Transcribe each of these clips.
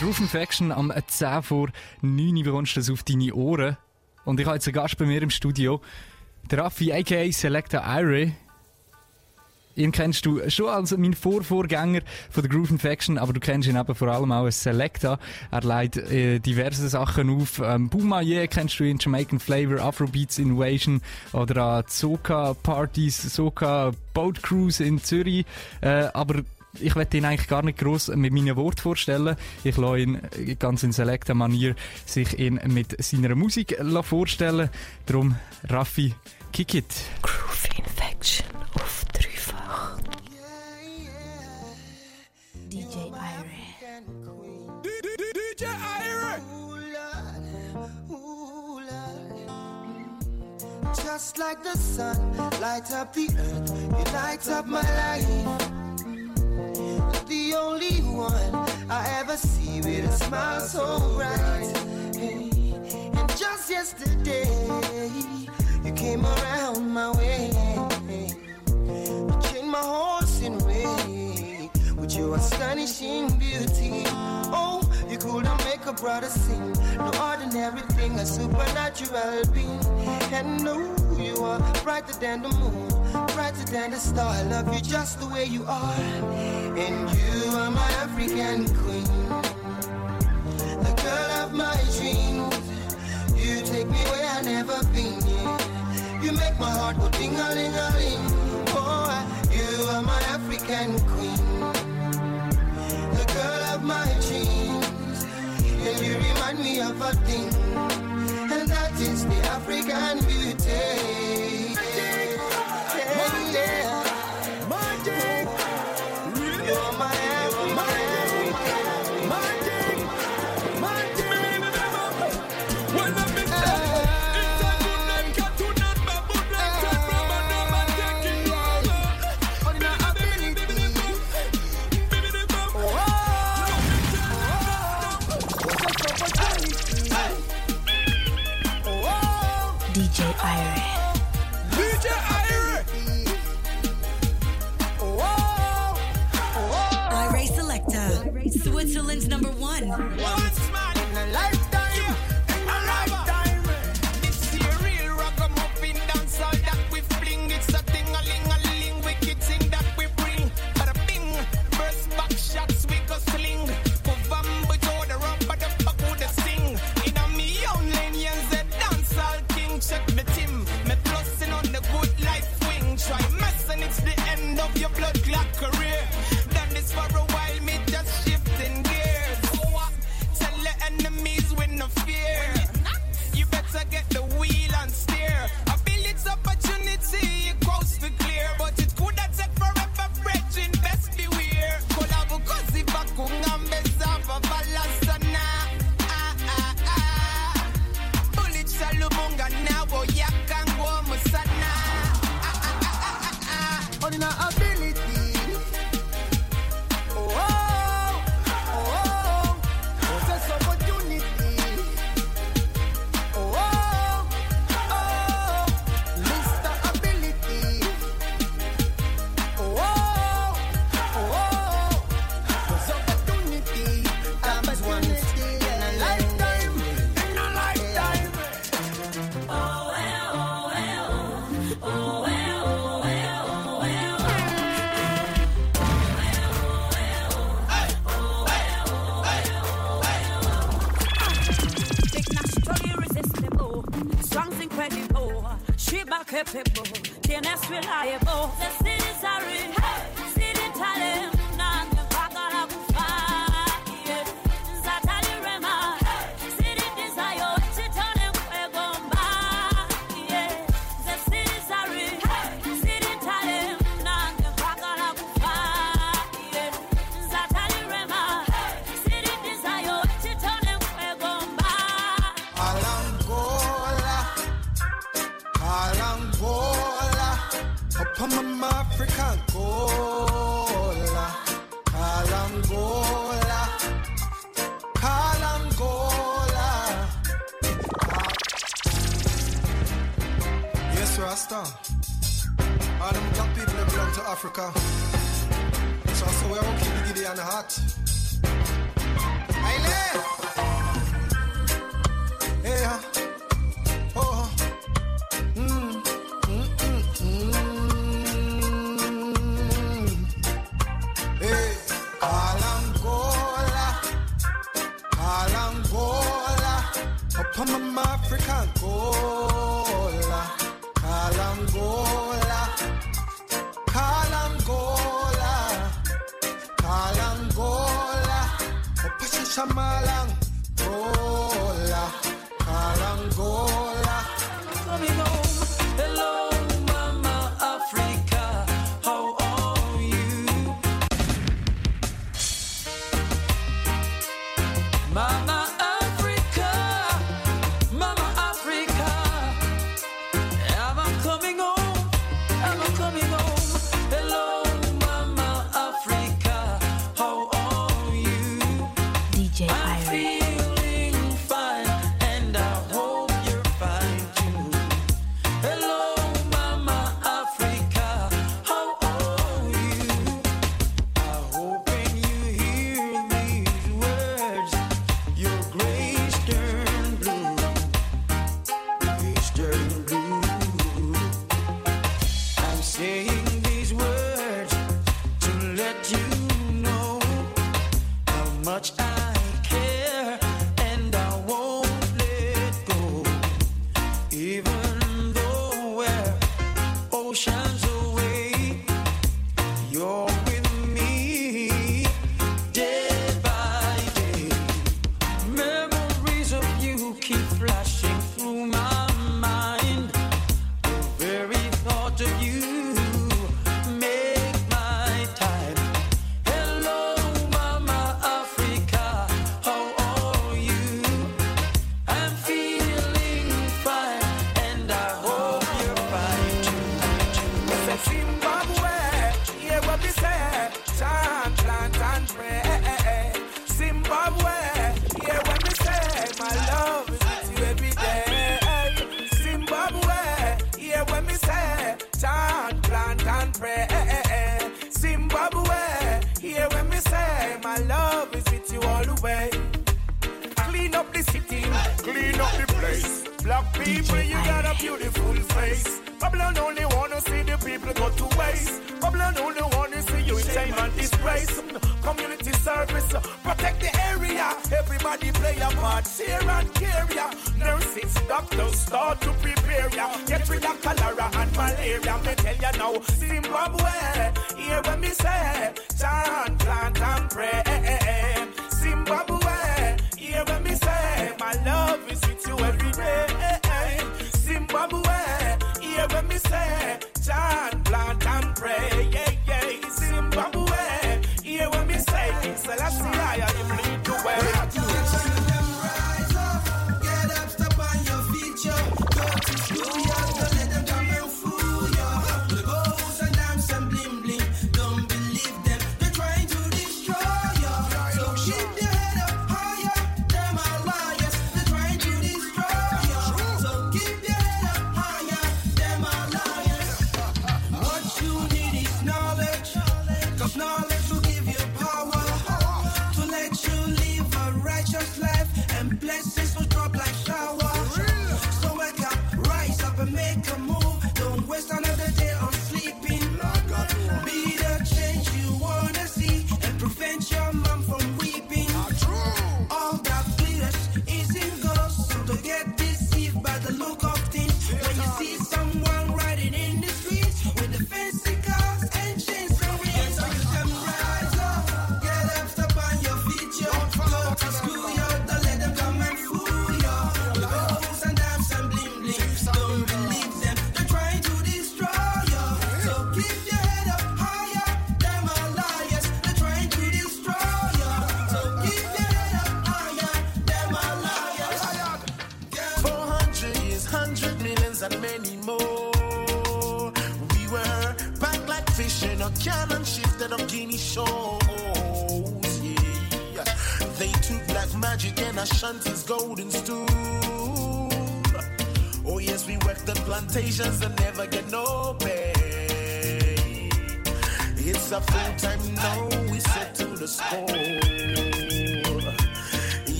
Groove Infection am 10 vor 9 bekommst du das auf deine Ohren. Und ich habe jetzt einen Gast bei mir im Studio. Der Raffi, a.k.a. Selecta Irie. Ihn kennst du schon als mein Vorvorgänger von der Groove Infection, aber du kennst ihn eben vor allem auch als Selecta. Er leitet äh, diverse Sachen auf. Ähm, Boumaye kennst du in Jamaican Flavor, Afrobeats Innovation oder an Soka Parties, Soka Boat Cruise in Zürich. Äh, aber ich werde ihn eigentlich gar nicht groß mit meinen Worten vorstellen. Ich lasse ihn ganz in selekter Manier sich ihn mit seiner Musik vorstellen. Darum, Raffi, kick it. Groove Infection auf dreifach. DJ Irie. DJ Irie. Just like the sun, light up the earth, you light up my life. The only one I ever see with a smile so bright. Hey, and just yesterday, you came around my way. You changed my horse in way with your astonishing beauty. Oh, you couldn't make a brother sing. No ordinary thing, a supernatural being. And no, you are brighter than the moon, brighter than the star. I love you just the way you are. And you are my African queen, the girl of my dreams. You take me where I've never been. Yeah. You make my heart go ding a ling a ling. Oh, you are my African queen, the girl of my dreams. And you remind me of a thing, and that is the African beauty. One. African Gola. Call Angola. Call Angola. Call Angola. Opashisha Malang. Angola, Call Angola.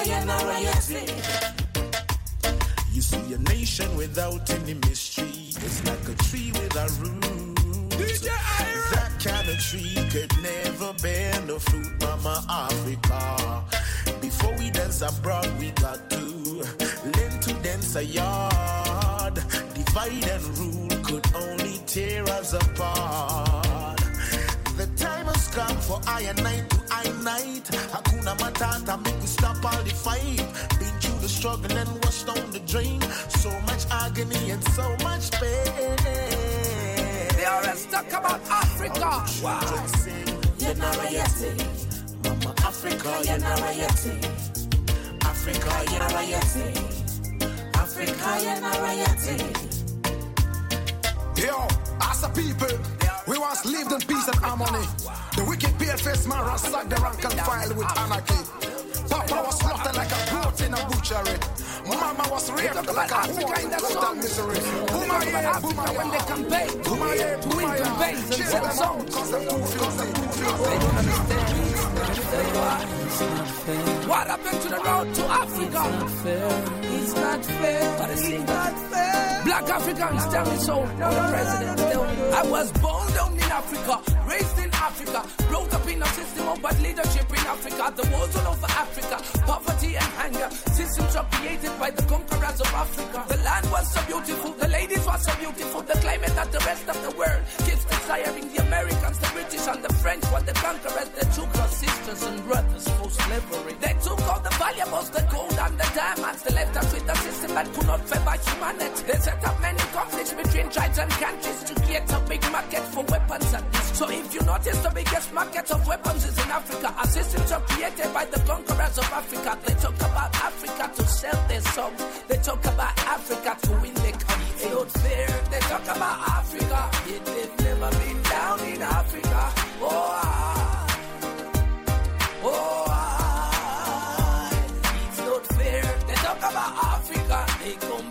I am a riot. Come for I and I to I night. Hakuna Matata, make we stop all the fight. Been through the struggle and washed down the drain. So much agony and so much pain. They always talk about Africa. Children sing, you're not a Yeti. Mama Africa, you're not a Yeti. Africa, you're not a Yeti. Africa, you're not a Yeti. Yo, as a people, we once lived in peace and harmony. The wicked pale face man ransacked the rank and file with anarchy. Papa was slaughtered like a goat in a butchery. Mama was raped like a Africa whore in in that total song. misery. Who talk about Africa when they campaign to win, to win campaigns and sell songs. Cause them too filthy, too filthy. They don't understand. What happened to the road to Africa? It's not fair. But it's not fair. Black Africans tell me so. Now the president. I was born down in Africa, raised in Africa, brought up in a system of bad leadership in Africa. The wars all over Africa, poverty and hunger. Systems are created by the conquerors of Africa. The land was so beautiful, the ladies were so beautiful, the climate that the rest of the world keeps desiring. The Americans, the British, and the French were the conquerors. They took our sisters and brothers for slavery. They took all the valuables, the gold and the diamonds. They left us with a system that could not favor humanity. They set up many conflicts between tribes and countries to create a big market for weapons and this. If you notice, the biggest market of weapons is in Africa. Systems are created by the conquerors of Africa. They talk about Africa to sell their songs. They talk about Africa to win their country. It's not fair. They talk about Africa. Yet they've never been down in Africa. Oh, ah. Oh, ah. It's not fair. They talk about Africa. They compare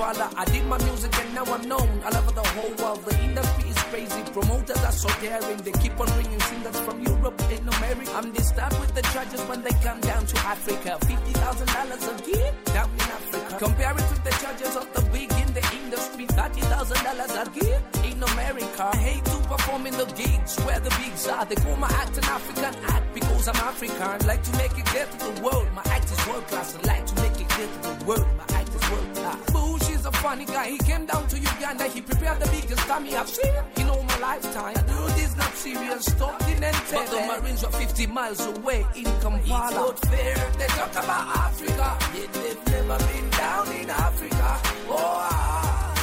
I did my music and now I'm known all over the whole world. The industry is crazy. Promoters are so daring. They keep on bringing singers from Europe and America. I'm disturbed with the charges when they come down to Africa. $50,000 a year down in Africa. Compare it with the charges of the big in the industry. $30,000 a year in America. I hate to perform in the gigs where the bigs are. They call my act an African act because I'm African. Like to make it clear to the world. My act is world class. I like to make it clear to the world. My act is world class. Is a funny guy. He came down to Uganda. He prepared the biggest dummy I've seen in all my lifetime. Dude is not serious. Stopped in. But the Marines were 50 miles away in Kampala. It's not fair. They talk about Africa. Yet they've never been down in Africa. Oh, ah.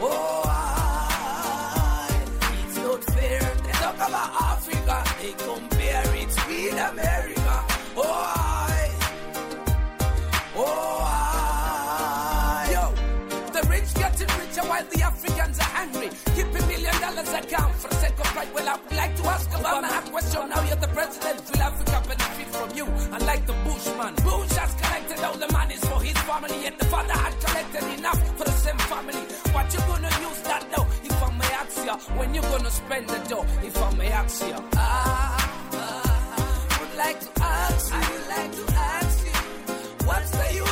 Oh, ah. It's not fair. They talk about Africa. They compare it with America. Oh, I. for the sake of pride. Well, I would like to ask about my question. Now you're the president. Will Africa benefit from you? Unlike the Bushman. Bush has collected all the monies for his family, and the father had collected enough for the same family. What you gonna use that though? If I may ask ya, when you gonna spend the dough? If I may ask ya. Ah, ah, would like to ask you. I would like to ask you. What's the use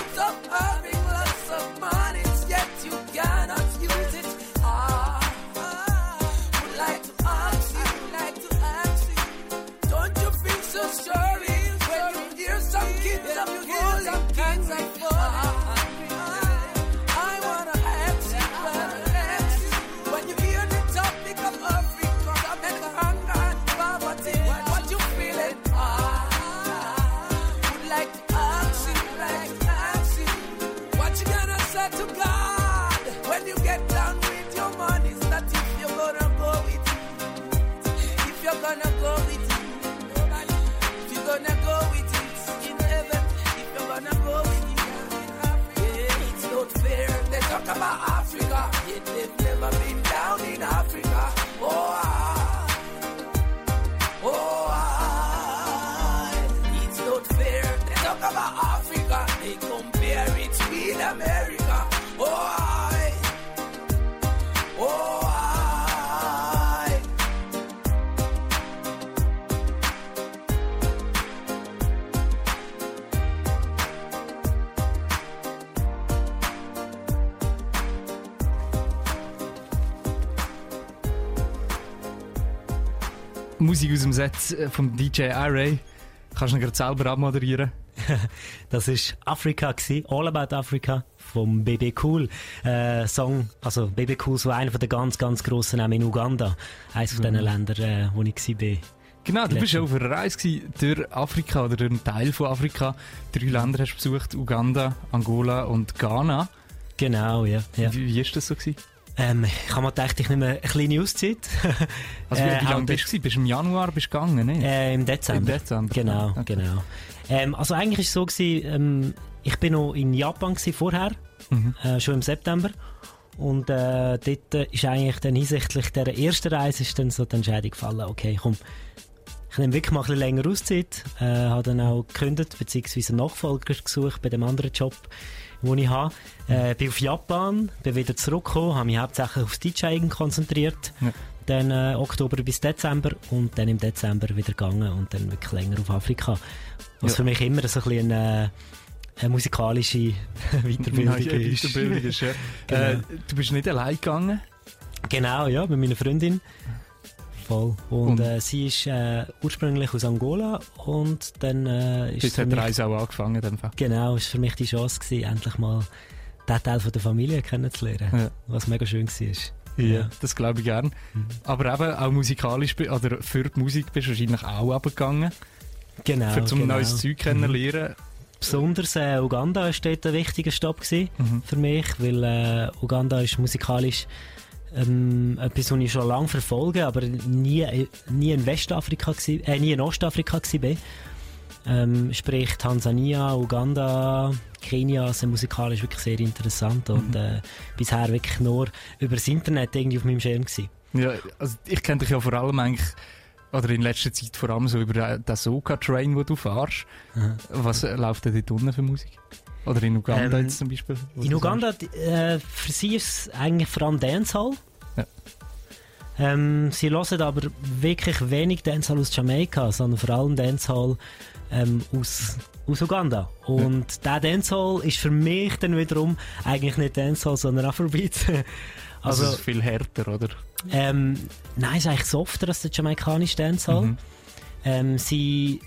Musik aus dem Set äh, vom DJ Ray. Kannst du ihn gerade selber abmoderieren? Das ist Afrika All About Africa vom BB Cool äh, Song. Also BB Cool so einer von der ganz ganz grossen Namen in Uganda, eines von diesen Ländern, äh, wo ich bin. Genau, du bist Letzte. ja auf einer Reise gewesen durch Afrika oder durch einen Teil von Afrika. Drei Länder hast du besucht, Uganda, Angola und Ghana. Genau, ja. ja. Wie, wie ist das so gewesen? Ähm, ich habe mir gedacht, ich nehme eine kleine Auszeit. Also wie, Äh, wie lange bist du? Bist du im Januar bist gegangen, nicht? Äh, Im Dezember. Im Dezember. Genau, Okay. genau. Ähm, also eigentlich ist es so gewesen, ähm, ich bin noch in Japan gewesen vorher, Mhm. äh, schon im September. Und äh, dort äh, ist eigentlich dann hinsichtlich der ersten Reise ist dann so die Entscheidung gefallen, okay, komm, ich nehme wirklich mal ein bisschen länger Auszeit, äh, habe dann auch gekündigt, beziehungsweise einen Nachfolger gesucht bei dem anderen Job, den ich habe. Äh, bin auf Japan, bin wieder zurückgekommen, habe mich hauptsächlich aufs DJing konzentriert. Ja. Dann äh, Oktober bis Dezember und dann im Dezember wieder gegangen und dann wirklich länger auf Afrika. Was Ja. für mich immer so ein bisschen eine, eine musikalische Weiterbildung Neue ist. Weiterbildung ist ja. Genau. äh, du bist nicht allein gegangen. Genau, ja, mit meiner Freundin. Voll. Und, Und- äh, sie ist äh, ursprünglich aus Angola und dann äh, ist hat die Reise auch angefangen. Fall. genau, ist für mich die Chance gewesen, endlich mal diesen Teil von der Familie kennenzulernen. Ja. Was mega schön war. Ja, das glaube ich gern. Mhm. Aber eben auch musikalisch, oder für die Musik bist du wahrscheinlich auch abgegangen. Genau. für zum genau. neues Zeug kennenlernen. Besonders äh, Uganda war dort ein wichtiger Stopp gewesen Mhm. für mich, weil äh, Uganda ist musikalisch ähm, etwas, was ich schon lange verfolge, aber nie, nie in Westafrika, gsi- äh, nie in Ostafrika war. Ähm, sprich Tansania, Uganda, Kenia sind musikalisch wirklich sehr interessant und äh, bisher wirklich nur über das Internet irgendwie auf meinem Schirm gewesen. Ja, also ich kenne dich ja vor allem eigentlich, oder in letzter Zeit vor allem so über den, den Soka-Train, wo du fährst. Aha. Was äh, läuft denn dort unten für Musik? Oder in Uganda Ähm, jetzt zum Beispiel? In Uganda, äh, für sie ist es eigentlich vor allem Dancehall. Ja. Ähm, sie hören aber wirklich wenig Dancehall aus Jamaika, sondern vor allem Dancehall ähm, aus, aus Uganda. Und der Dancehall ist für mich dann wiederum eigentlich nicht Dancehall, sondern Afrobeat. Also, also, es ist viel härter, oder? ähm, nein, es ist eigentlich softer als der jamaikanische Dancehall. Mhm. Ähm, sie,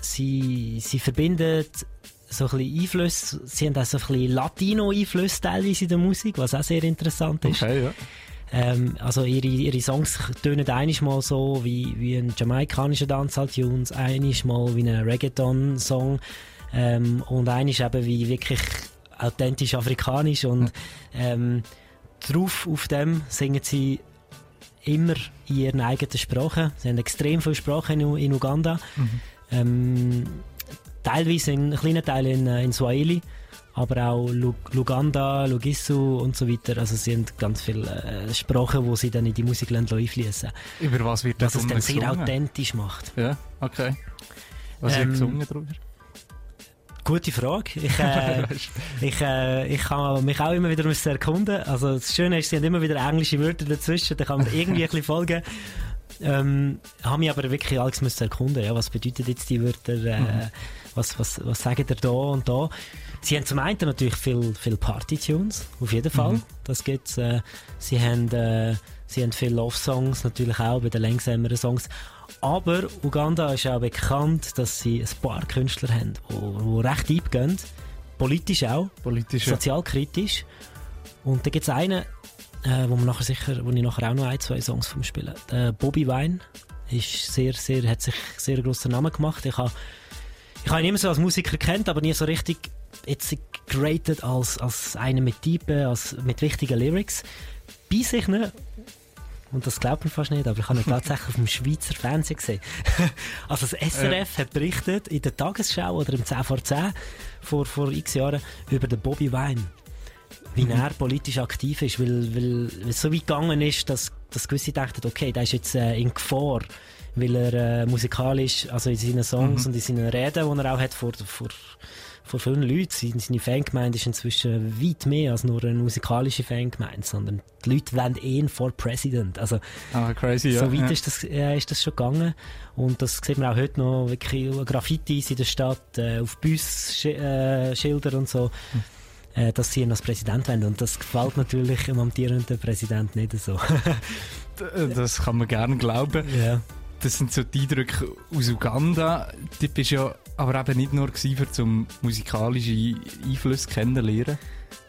sie, sie verbindet so ein bisschen Einflüsse, sie haben auch so ein bisschen Latino-Einflüsse teilweise in der Musik, was auch sehr interessant ist. Okay, ja. Ähm, also ihre, ihre Songs tönen einmal so wie, wie ein jamaikanischer Dancehall-Tunes, mal wie ein Reggaeton-Song ähm, und einisch eben wie wirklich authentisch afrikanisch und ähm, drauf auf dem singen sie immer in ihren eigenen Sprachen. Sie haben extrem viele Sprachen in, in Uganda. Ähm, teilweise in kleinen Teilen in, äh, in Swahili, aber auch Lu Luganda, Lugisu und so weiter. Also sie haben ganz viele äh, Sprachen, die sie dann in die Musik einfließen Über was wird Was das es dann sehr gesungen? authentisch macht. Ja, okay. Was wird Ähm, gesungen drüber? Gute Frage. Ich, äh, ich, äh, ich kann mich auch immer wieder müssen erkunden. Also das Schöne ist, sie haben immer wieder englische Wörter dazwischen, da kann man irgendwie ein bisschen folgen. Ähm, habe mich aber wirklich alles müssen erkunden. Ja, was bedeuten jetzt die Wörter? Äh, was, was, was sagen ihr da und da? Sie haben zum einen natürlich viel, viel Party-Tunes, auf jeden Fall. Das gibt's. Äh, sie haben, äh, sie haben viele Love-Songs, natürlich auch bei den langsameren Songs. Aber Uganda ist auch bekannt, dass sie ein paar Künstler haben, die recht deep gehen. Politisch auch, Politisch. sozialkritisch. Und da gibt es einen, äh, wo, man nachher sicher, wo ich nachher auch noch ein, zwei Songs vom spielen. Äh, Bobby Wine ist sehr, sehr, hat sich sehr grossen Namen gemacht. Ich habe ich habe ihn immer so als Musiker kennt, aber nie so richtig jetzt geratet als, als einer mit Typen, als mit wichtigen Lyrics. Bei sich nicht. Und das glaubt man fast nicht, aber ich habe ihn tatsächlich auf dem Schweizer Fernsehen gesehen. also das SRF hat berichtet in der Tagesschau oder im 10 vor 10 vor, vor x Jahren über den Bobby Wine. Wie er politisch aktiv ist, weil, weil, weil es so weit gegangen ist, dass, dass gewisse dachten, okay, der ist jetzt äh, in Gefahr, weil er äh, musikalisch, also in seinen Songs und in seinen Reden, die er auch hat vor, vor, vor vielen Leuten, seine, Fangemeinde ist inzwischen weit mehr als nur eine musikalische Fangemeinde, sondern die Leute wollen ihn vor President. Also Ah, crazy, so weit ja. ist, das, äh, ist das schon gegangen. Und das sieht man auch heute noch wirklich Graffitis in der Stadt, äh, auf Busschildern äh, und so, äh, dass sie ihn als Präsident wollen. Und das gefällt natürlich dem amtierenden Präsident nicht so. D- Das kann man gerne glauben. ja. Das sind so die Eindrücke aus Uganda. Du bist ja aber eben nicht nur gewesen, für zum musikalischen Einfluss kennenlernen,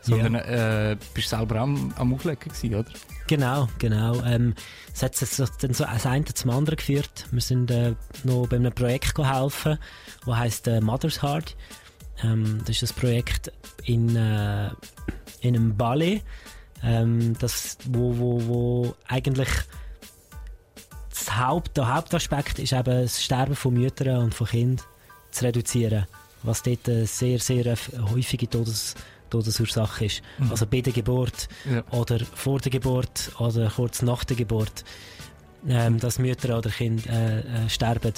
sondern äh, bist selber auch am, am Auflegen gewesen, oder? Genau, genau. Ähm, es hat sich so- dann so das eine zum anderen geführt. Wir sind äh, noch bei einem Projekt geholfen, das heisst äh, Mother's Heart. Ähm, das ist ein Projekt in, äh, in einem Ballet, ähm, das, wo, wo, wo eigentlich das Haupt, der Hauptaspekt ist eben das Sterben von Müttern und von Kindern zu reduzieren, was dort eine sehr, sehr häufige Todes, Todesursache ist. Mhm. Also bei der Geburt Ja. oder vor der Geburt oder kurz nach der Geburt, ähm, dass Mütter oder Kinder äh, äh, sterben,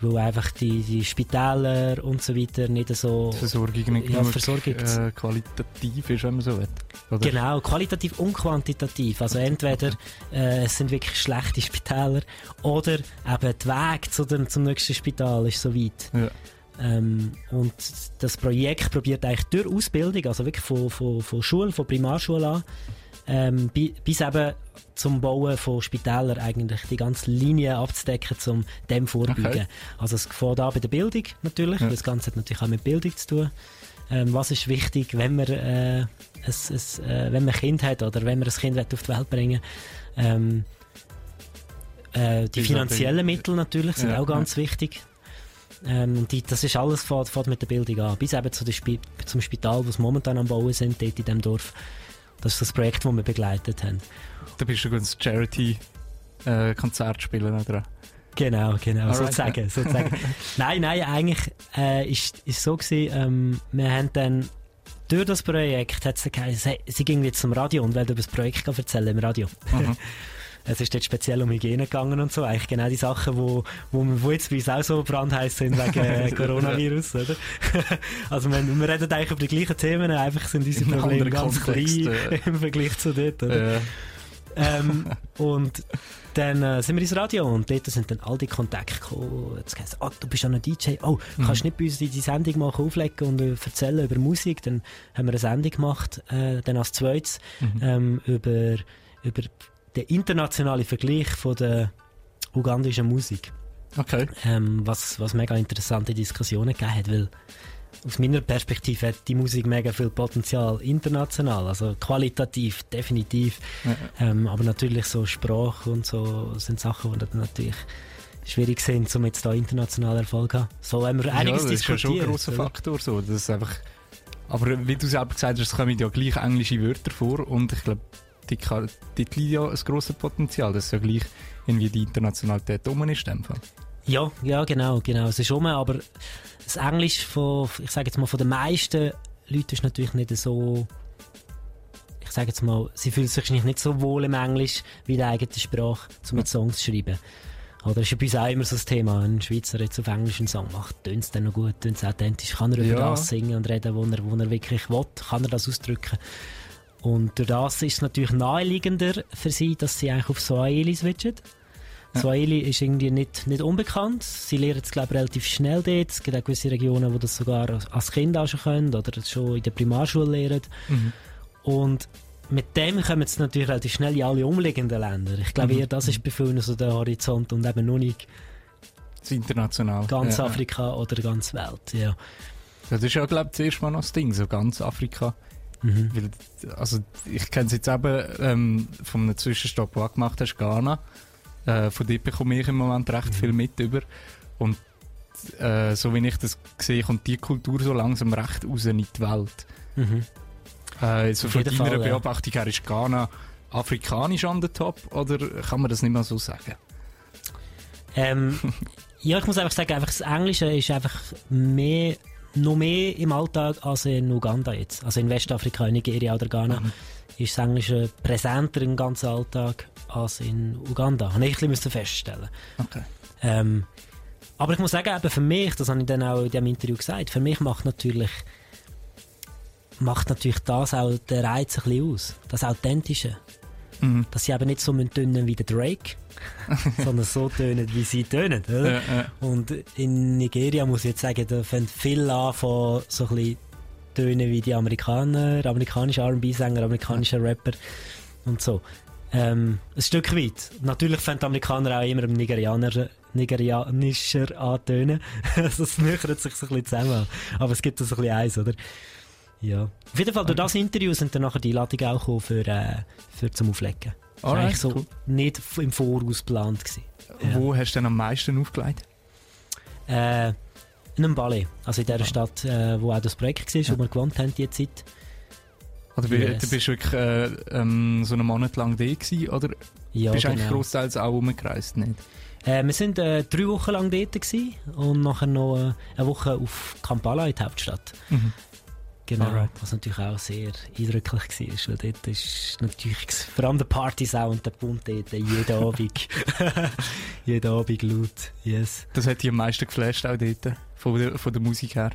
weil einfach die, die Spitäler und so weiter nicht so... Die Versorgung nicht ja, genug Versorgung, äh, qualitativ ist, wenn man so will. Oder? Genau, qualitativ und quantitativ. Also entweder äh, es sind wirklich schlechte Spitäler oder eben der Weg zu dem, zum nächsten Spital ist so weit. Ja. Ähm, und das Projekt probiert eigentlich durch Ausbildung, also wirklich von, von, von Schule, von Primarschule an, ähm, bi- bis eben zum Bauen von Spitälern eigentlich die ganze Linie abzudecken, um dem vorbeugen. Okay. Also es fängt an bei der Bildung natürlich, Ja. weil das Ganze hat natürlich auch mit Bildung zu tun. Ähm, was ist wichtig, wenn man, äh, es, es, äh, wenn man ein Kind hat oder wenn man ein Kind will auf die Welt bringen ähm, äh, Die finanziellen Mittel natürlich sind Ja, auch ganz wichtig. Ähm, die, das ist alles fährt, fährt mit der Bildung an. Bis eben zu Spi zum Spital, wo sie momentan am Bauen sind, dort in diesem Dorf. Das ist das Projekt, das wir begleitet haben. Da bist du ein Charity-Konzert spielen dran. Genau, genau, Alright, sozusagen. sozusagen. nein, nein, eigentlich äh, ist ist so gewesen, ähm, wir haben dann durch das Projekt hat sie geheißen, sie ging jetzt zum Radio und wollte über das Projekt erzählen im Radio. Mhm. Es ist dort speziell um Hygiene gegangen und so. Eigentlich genau die Sachen, wo, wo, wir- wo jetzt bei uns auch so brandheiß sind wegen äh, Coronavirus, oder? also wir, wir reden eigentlich über die gleichen Themen, einfach sind unsere Probleme ganz Kontext, klein äh. im Vergleich zu dort, oder? Äh, ähm, und dann äh, sind wir ins Radio und dort sind dann all die Kontakte gekommen. Jetzt es, oh, du bist ja ein DJ. Oh, kannst du nicht bei uns die, die Sendung machen, auflegen und äh, erzählen über Musik? Dann haben wir eine Sendung gemacht, äh, dann als zweites, ähm, über, über den internationalen Vergleich von der ugandischen Musik. okay. Ähm, was, was mega interessante Diskussionen gegeben hat, weil aus meiner Perspektive hat die Musik mega viel Potenzial international, also qualitativ definitiv, ähm, aber natürlich so Sprache und so sind Sachen, die dann natürlich schwierig sind, um jetzt da international Erfolg zu haben. So haben wir einiges ja, das ist ja schon ein diskutiert. grosser? Faktor. So. Das ist einfach, aber wie du selber gesagt hast, es kommen ja gleich englische Wörter vor und ich glaube, die, kann- dort liegt ja ein grosses Potenzial, dass ja gleich irgendwie die Internationalität um ist. in dem Fall. Ja, ja, genau, genau. Es ist um, aber das Englisch von, ich sage jetzt mal, von den meisten Leuten ist natürlich nicht so, ich sage jetzt mal, sie fühlen sich nicht so wohl im Englisch wie in der eigenen Sprache, um mit Songs zu schreiben. Oder ist ja bei uns auch immer so das Thema, ein Schweizer jetzt auf Englisch einen Song macht, tönt es dann noch gut, tönt es authentisch, kann er über Ja. das singen und reden, wo er, wo er wirklich will, kann er das ausdrücken. Und durch das ist es natürlich naheliegender für sie, dass sie eigentlich auf Swahili switchen. Swahili ist irgendwie nicht, nicht unbekannt. Sie lernen es, glaube ich, relativ schnell dort. Es gibt auch gewisse Regionen, wo das sogar als- Kind auch schon können oder schon in der Primarschule lernen. Und mit dem kommen sie natürlich relativ schnell in alle umliegenden Länder. Ich glaube, Mhm. eher das ist bei vielen so der Horizont und eben noch nicht Das international. ganz Ja, ja. Afrika oder ganz Welt. Ja. Das ist ja, glaube ich, das erste Mal noch das Ding, so ganz Afrika. Mhm. Weil, also, ich kenne es jetzt eben ähm, von einem Zwischenstopp, den du gemacht hast, Ghana. Äh, von dort bekomme ich im Moment recht viel mit über. Und äh, so wie ich das sehe, kommt die Kultur so langsam recht raus in die Welt. Mhm. Äh, so von deiner Fall. Beobachtung her ist Ghana afrikanisch an der Top oder kann man das nicht mal so sagen? Ähm, ja, ich muss einfach sagen, einfach das Englische ist einfach mehr, noch mehr im Alltag als in Uganda jetzt. Also in Westafrika, in Nigeria oder Ghana ist das Englische präsenter im ganzen Alltag als in Uganda. Habe ich ein bisschen feststellen. Okay. Ähm, aber ich muss sagen, eben für mich, das habe ich dann auch in diesem Interview gesagt, für mich macht natürlich macht natürlich das auch den Reiz ein bisschen aus. Das Authentische. Mhm. Dass sie eben nicht so tönen wie der Drake, sondern so tönen, wie sie tönen. Oder? Ja, ja. Und in Nigeria muss ich jetzt sagen, da fängt viel an von so ein bisschen Tönen wie die Amerikaner, amerikanische R&B-Sänger, amerikanische Rapper und so. Ähm, ein Stück weit. Natürlich fängt die Amerikaner auch immer dem Nigerianer nigerianischer antönen. es nähert sich so ein bisschen zusammen. Aber es gibt so ein bisschen eins, oder? Ja. Auf jeden Fall, durch das Interview sind dann nachher die Einladungen auch gekommen für, äh, für zum Auflegen. Das war eigentlich so cool. nicht im Voraus geplant gewesen. Ja. Wo hast du denn am meisten aufgelegt? Äh, in einem Ballet. Also in der Ah. Stadt, äh, wo auch das Projekt war, wo wir gewohnt haben, die Zeit. Oder Yes. du bist wirklich äh, ähm, so einen Monat lang da gewesen, oder Ja, bist du eigentlich genau. großteils auch rumgereist, nicht? Äh, wir sind äh, drei Wochen lang dort gewesen und nachher noch äh, eine Woche auf Kampala in die Hauptstadt. Mhm. Genau, Alright. was natürlich auch sehr eindrücklich war, weil dort ist natürlich vor allem der Party-Sound, der Bund dort, jeden Abend, jeden Abend laut, yes. Das hat dich am meisten geflasht auch dort, von der, von der Musik her?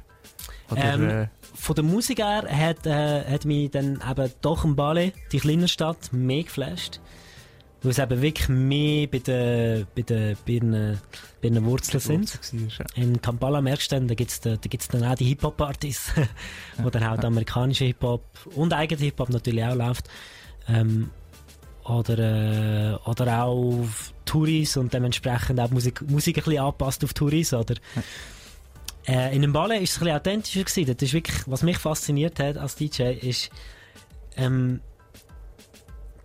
Oder, Ähm, äh, Von der Musik her hat, äh, hat mich dann eben doch ein Ballet, die kleine Stadt, mehr geflasht. Weil es eben wirklich mehr bei den, bei den, bei ihren, bei ihren Wurzeln sind. war, In Kampala merkst du dann, da gibt es da, gibt's dann auch die Hip-Hop-Partys, wo dann auch der amerikanische Hip-Hop und eigener Hip-Hop natürlich auch läuft. Ähm, oder, äh, oder auch Touris und dementsprechend auch Musik, Musik ein bisschen angepasst auf Touris. Oder, äh, in dem Ballet ist es ein bisschen authentischer gewesen. Das ist wirklich, was mich fasziniert hat als DJ, ist, ähm,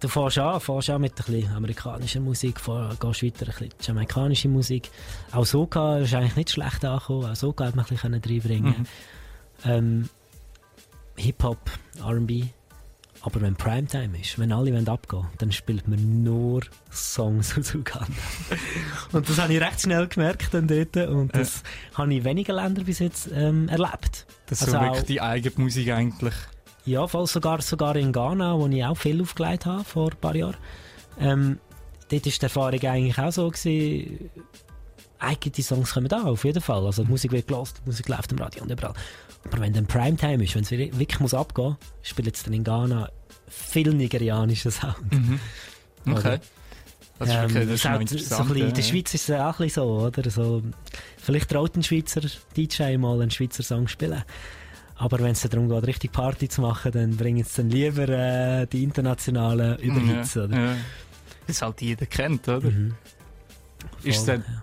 du fährst an, fährst an mit ein bisschen amerikanischer Musik, fahr, gehst weiter ein bisschen jamaikanische Musik. Auch Soka ist eigentlich nicht schlecht angekommen, auch Soka hat man ein bisschen reinbringen Mhm. ähm, Hip-Hop, R&B. Aber wenn Primetime ist, wenn alle wollen abgehen dann spielt man nur Songs aus Uganda. und das habe ich recht schnell gemerkt dann dort. Und das habe ich in wenigen Ländern bis jetzt ähm, erlebt. Das ist Also so auch- wirklich die eigene Musik eigentlich. Ja, voll sogar, sogar in Ghana, wo ich auch viel aufgelegt habe vor ein paar Jahren. Ähm, dort war die Erfahrung eigentlich auch so. Gewesen, eigene Songs kommen da, auf jeden Fall. Also die Musik wird gelost, die Musik läuft im Radio und überall. Aber wenn dann Primetime ist, wenn es wirklich muss abgehen muss, spielt jetzt dann in Ghana viel nigerianischer Sound. Mhm. Okay. Das ist Ähm, das ist so noch ein bisschen, in der. Schweiz ist es auch ein bisschen so, oder? So, vielleicht traut ein Schweizer DJ mal einen Schweizer Song spielen. Aber wenn es darum geht, richtig Party zu machen, dann bringen es dann lieber äh, die internationalen Überhits, ja, oder? Ja. Das halt jeder kennt, oder? Mhm. Ist es Voll, dann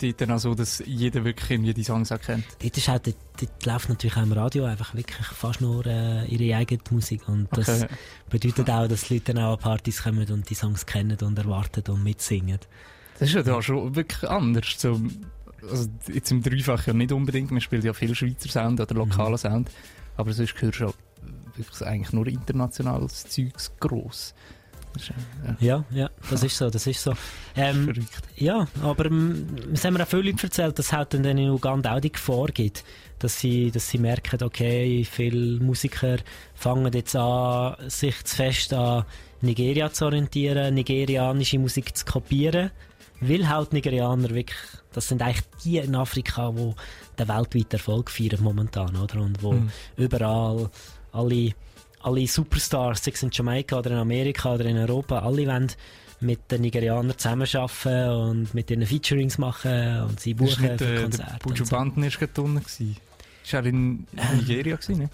dort dann auch so, dass jeder wirklich irgendwie die Songs auch kennt? Dort, ist auch, dort, dort läuft natürlich auch im Radio einfach wirklich fast nur äh, ihre eigene Musik. Und das Okay. bedeutet auch, dass die Leute dann auch an Partys kommen und die Songs kennen und erwarten und mitsingen. Das ist ja da schon wirklich anders. So, also jetzt im Dreifach ja nicht unbedingt, man spielt ja viel Schweizer Sound oder lokalen Mhm. Sound, aber sonst gehört schon wirklich eigentlich nur internationales Zeugs gross. Ist, äh, ja, Ja, das ist so, das ist so. Ähm, verrückt. Ja, aber ähm, es haben mir auch viele Leute erzählt, dass es halt dann in Uganda auch die Gefahr gibt, dass sie, dass sie merken, okay, viele Musiker fangen jetzt an, sich zu fest an Nigeria zu orientieren, nigerianische Musik zu kopieren, weil halt Nigerianer wirklich, das sind eigentlich die in Afrika, die den weltweiten Erfolg feiern momentan, oder? Und wo Mhm. überall alle, alle Superstars, sei es in Jamaika oder in Amerika oder in Europa, alle wollen mit den Nigerianern zusammenarbeiten und mit ihnen Featurings machen und sie buchen nicht, für äh, der Konzerte. Buju und so. Banton ist gerade unten. Ist er in Nigeria gewesen, ne?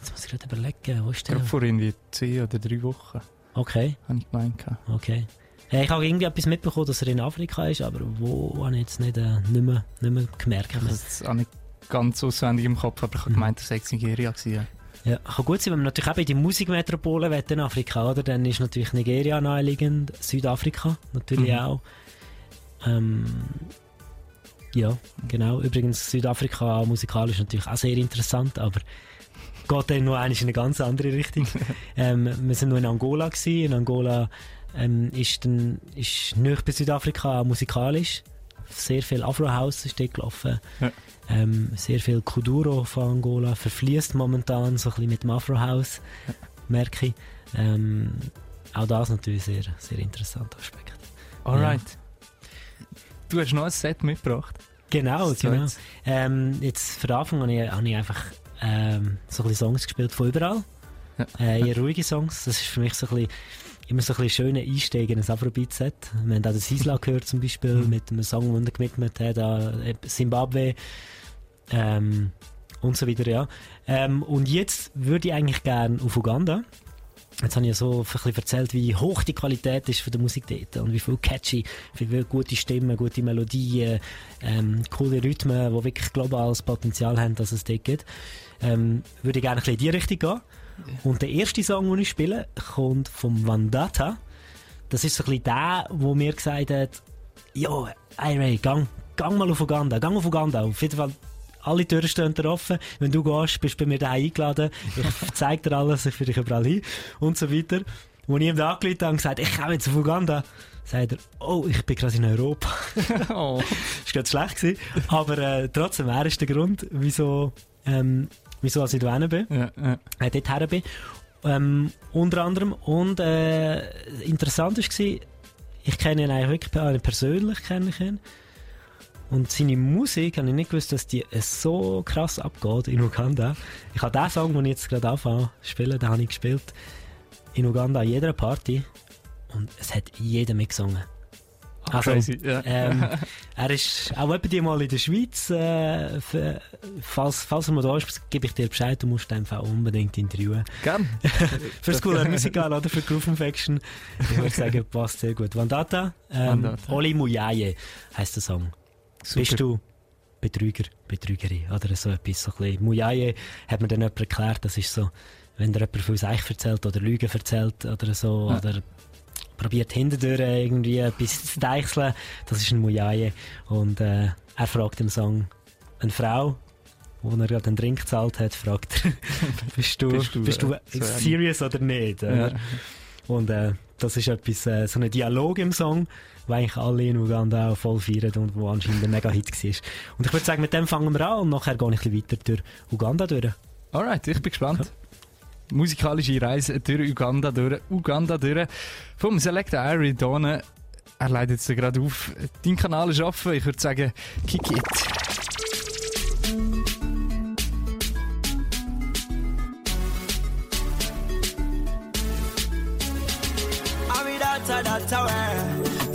Jetzt muss ich gerade überlegen, wo ist der? Gerade vor irgendwie zwei oder drei Wochen, Okay, habe ich gemeint. okay. Äh, Ich habe irgendwie etwas mitbekommen, dass er in Afrika ist, aber wo habe ich jetzt nicht, äh, nicht, mehr, nicht mehr gemerkt. Ich habe es auch nicht ganz auswendig im Kopf, aber ich habe Mhm. gemeint, er sei in Nigeria gewesen. ja. Kann gut sein, wenn man natürlich auch in die Musikmetropole will in Afrika, oder? Dann ist natürlich Nigeria naheliegend, Südafrika natürlich Mhm. auch. Ähm, ja, genau. Übrigens, Südafrika musikalisch natürlich auch sehr interessant, aber geht dann noch eigentlich in eine ganz andere Richtung. ähm, wir sind noch in Angola gewesen. In Angola ähm, ist dann ist nicht bei Südafrika auch musikalisch. Sehr viel Afro House ist dort gelaufen. Ja. Ähm, sehr viel Kuduro von Angola verfließt momentan so ein bisschen mit dem Afro House, merke ich. Ähm, auch das natürlich sehr, sehr interessanter Aspekt. Alright. Du hast noch ein Set mitgebracht. Genau, Das genau. Ähm, jetzt für den Anfang habe ich, habe ich einfach ähm, so ein bisschen Songs gespielt von überall. Ja. Äh, eher ruhige Songs. Das ist für mich so ein bisschen, immer so ein bisschen schöner Einstieg in ein Afrobeat-Set. Wir haben auch das Isla gehört zum Beispiel, Mhm. mit einem Song, den er gewidmet hat an äh, Zimbabwe ähm, und so weiter, ja. Ähm, und jetzt würde ich eigentlich gerne auf Uganda. Jetzt habe ich ja so ein bisschen erzählt, wie hoch die Qualität ist von der Musik dort und wie viel catchy, wie viel gute Stimmen, gute Melodien, ähm, coole Rhythmen, die wirklich globales Potenzial haben, dass es dort gibt. Ähm, würde ich gerne ein bisschen in die Richtung gehen. Und der erste Song, den ich spiele, kommt vom Vandata. Das ist so ein bisschen der, wo mir gesagt hat, ja, Ray, gang, gang mal auf Uganda, gang auf Uganda. Auf jeden Fall, alle Türen stehen dir offen. Wenn du gehst, bist du bei mir daheim eingeladen. Ich zeig dir alles, ich führe dich überall hin und so weiter. Als ich ihm da angerufen habe und gesagt, ich komme jetzt auf Uganda, sagt er, oh, ich bin gerade in Europa. oh. Das war gerade schlecht. Gewesen. Aber äh, trotzdem, er ist der Grund, wieso, ähm, wieso als ich da hin bin. Ja, ja. Äh, dort her bin. Ähm, unter anderem. Und äh, interessant war, ich kenne ihn eigentlich wirklich äh, persönlich. Kenne ich ihn. Und seine Musik, habe ich nicht gewusst, dass die äh, so krass abgeht in Uganda. Ich habe den Song, den ich jetzt gerade anfange zu spielen, den habe ich gespielt in Uganda an jeder Party. Und es hat jeder mitgesungen. Also, Crazy, ja. ähm, er ist auch etwa die mal in der Schweiz. Äh, falls, falls er mal da ist, gebe ich dir Bescheid, du musst einfach unbedingt interviewen. Gern. für das coole Musikal oder für Groove Infection. Ich würde sagen, passt sehr gut. Vandata, ähm, Vandata. Oli Muyaye heisst der Song. Super. Bist du Betrüger, Betrügerin oder so etwas. So ein. Muyaye hat mir dann jemand erklärt, das ist so, wenn dir jemand viel Seich erzählt oder Lügen erzählt oder so, Ja. oder probiert hinterdurch irgendwie etwas zu deichseln, das ist ein Muyaye. Und äh, er fragt im Song eine Frau, wo er gerade einen Drink gezahlt hat, fragt er, bist du, Bist bist du, du, äh, ein- serious oder nicht? Ja. Und äh, das ist etwas, äh, so ein Dialog im Song, wo eigentlich alle in Uganda auch voll feiern und wo anscheinend ein mega Hit war. Und ich würde sagen, mit dem fangen wir an und nachher gehe ich ein bisschen weiter durch Uganda durch. Alright, ich bin gespannt. Musikalische Reise durch Uganda durch. Uganda durch. Vom Selecta Irie Donne. Er leitet jetzt gerade auf. Dein Kanal ist offen. Ich würde sagen, kick it.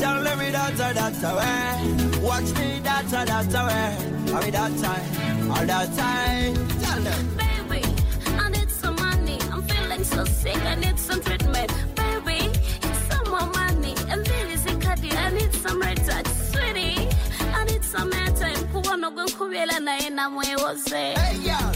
Data me data data way. Watch me data data way. I'm me data all that time. Tell them. Sick. I need some treatment. Baby, it's some more money. And then is a caddy. I need some red touch. Sweetie, I need some airtime. Kuwa no gun kubela na ina mwe wose. Hey, girl,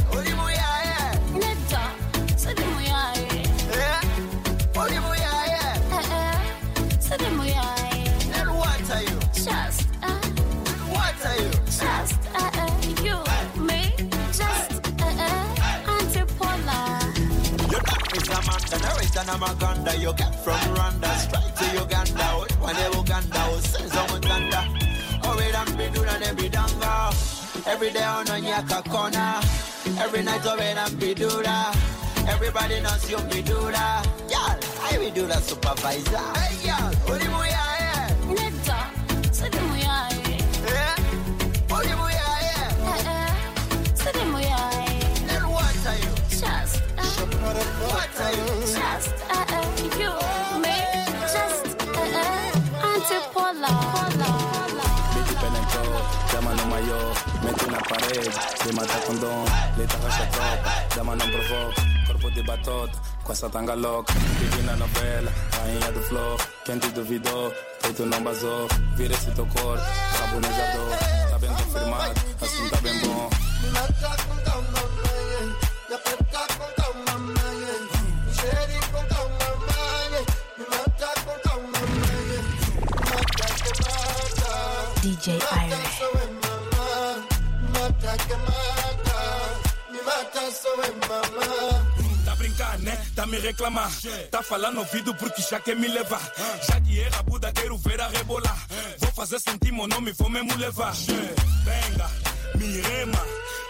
man, and a rich and a maganda. You get from Rwanda straight to Uganda. Oh, when they Uganda, oh, send some Uganda. Oh, we don't be doing and be danga. Every day on a yaka corner. Every night of it and be do that. Everybody knows you be do that. Girl, I be do that supervisor. Hey, girl, what do you uh, What are just, uh, uh, me, just, uh, uh, penetró, mayor, mete una pared, se mata con don, le taga essa tropa, provoca, corpo de com essa tanga louca, vivi na novela, rainha do flow, quem te duvidou, peito não basou, vira esse teu corpo, rabo no tá bem confirmado, assim DJ Irie. Tá brincando, né? Tá me reclamar. Tá falando ouvido porque já quer me levar. Já que é rabuda, quero ver a rebolar. Vou fazer sentir meu nome, vou mesmo levar. Venga, me rema.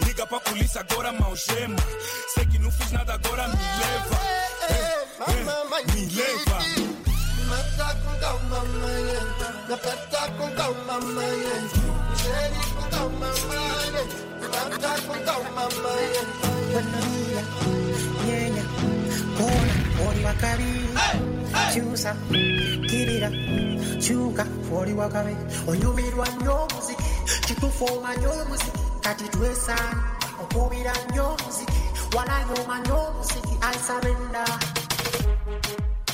Liga pra polícia agora, malgema. Sei que não fiz nada, agora me leva. Me leva. Mata com calma, mãe. Me aperta Napenda kutazama Nisheri kutazama Napenda kutazama Wanaia Nyenya Kona Wori wakari, Chusa Kirira Chuka Wori wakabi Onyumirwa nyo muziki Kitufoma nyo muziki Kati tuwe sana Okubira nyo muziki Wanayoma nyo muziki I surrender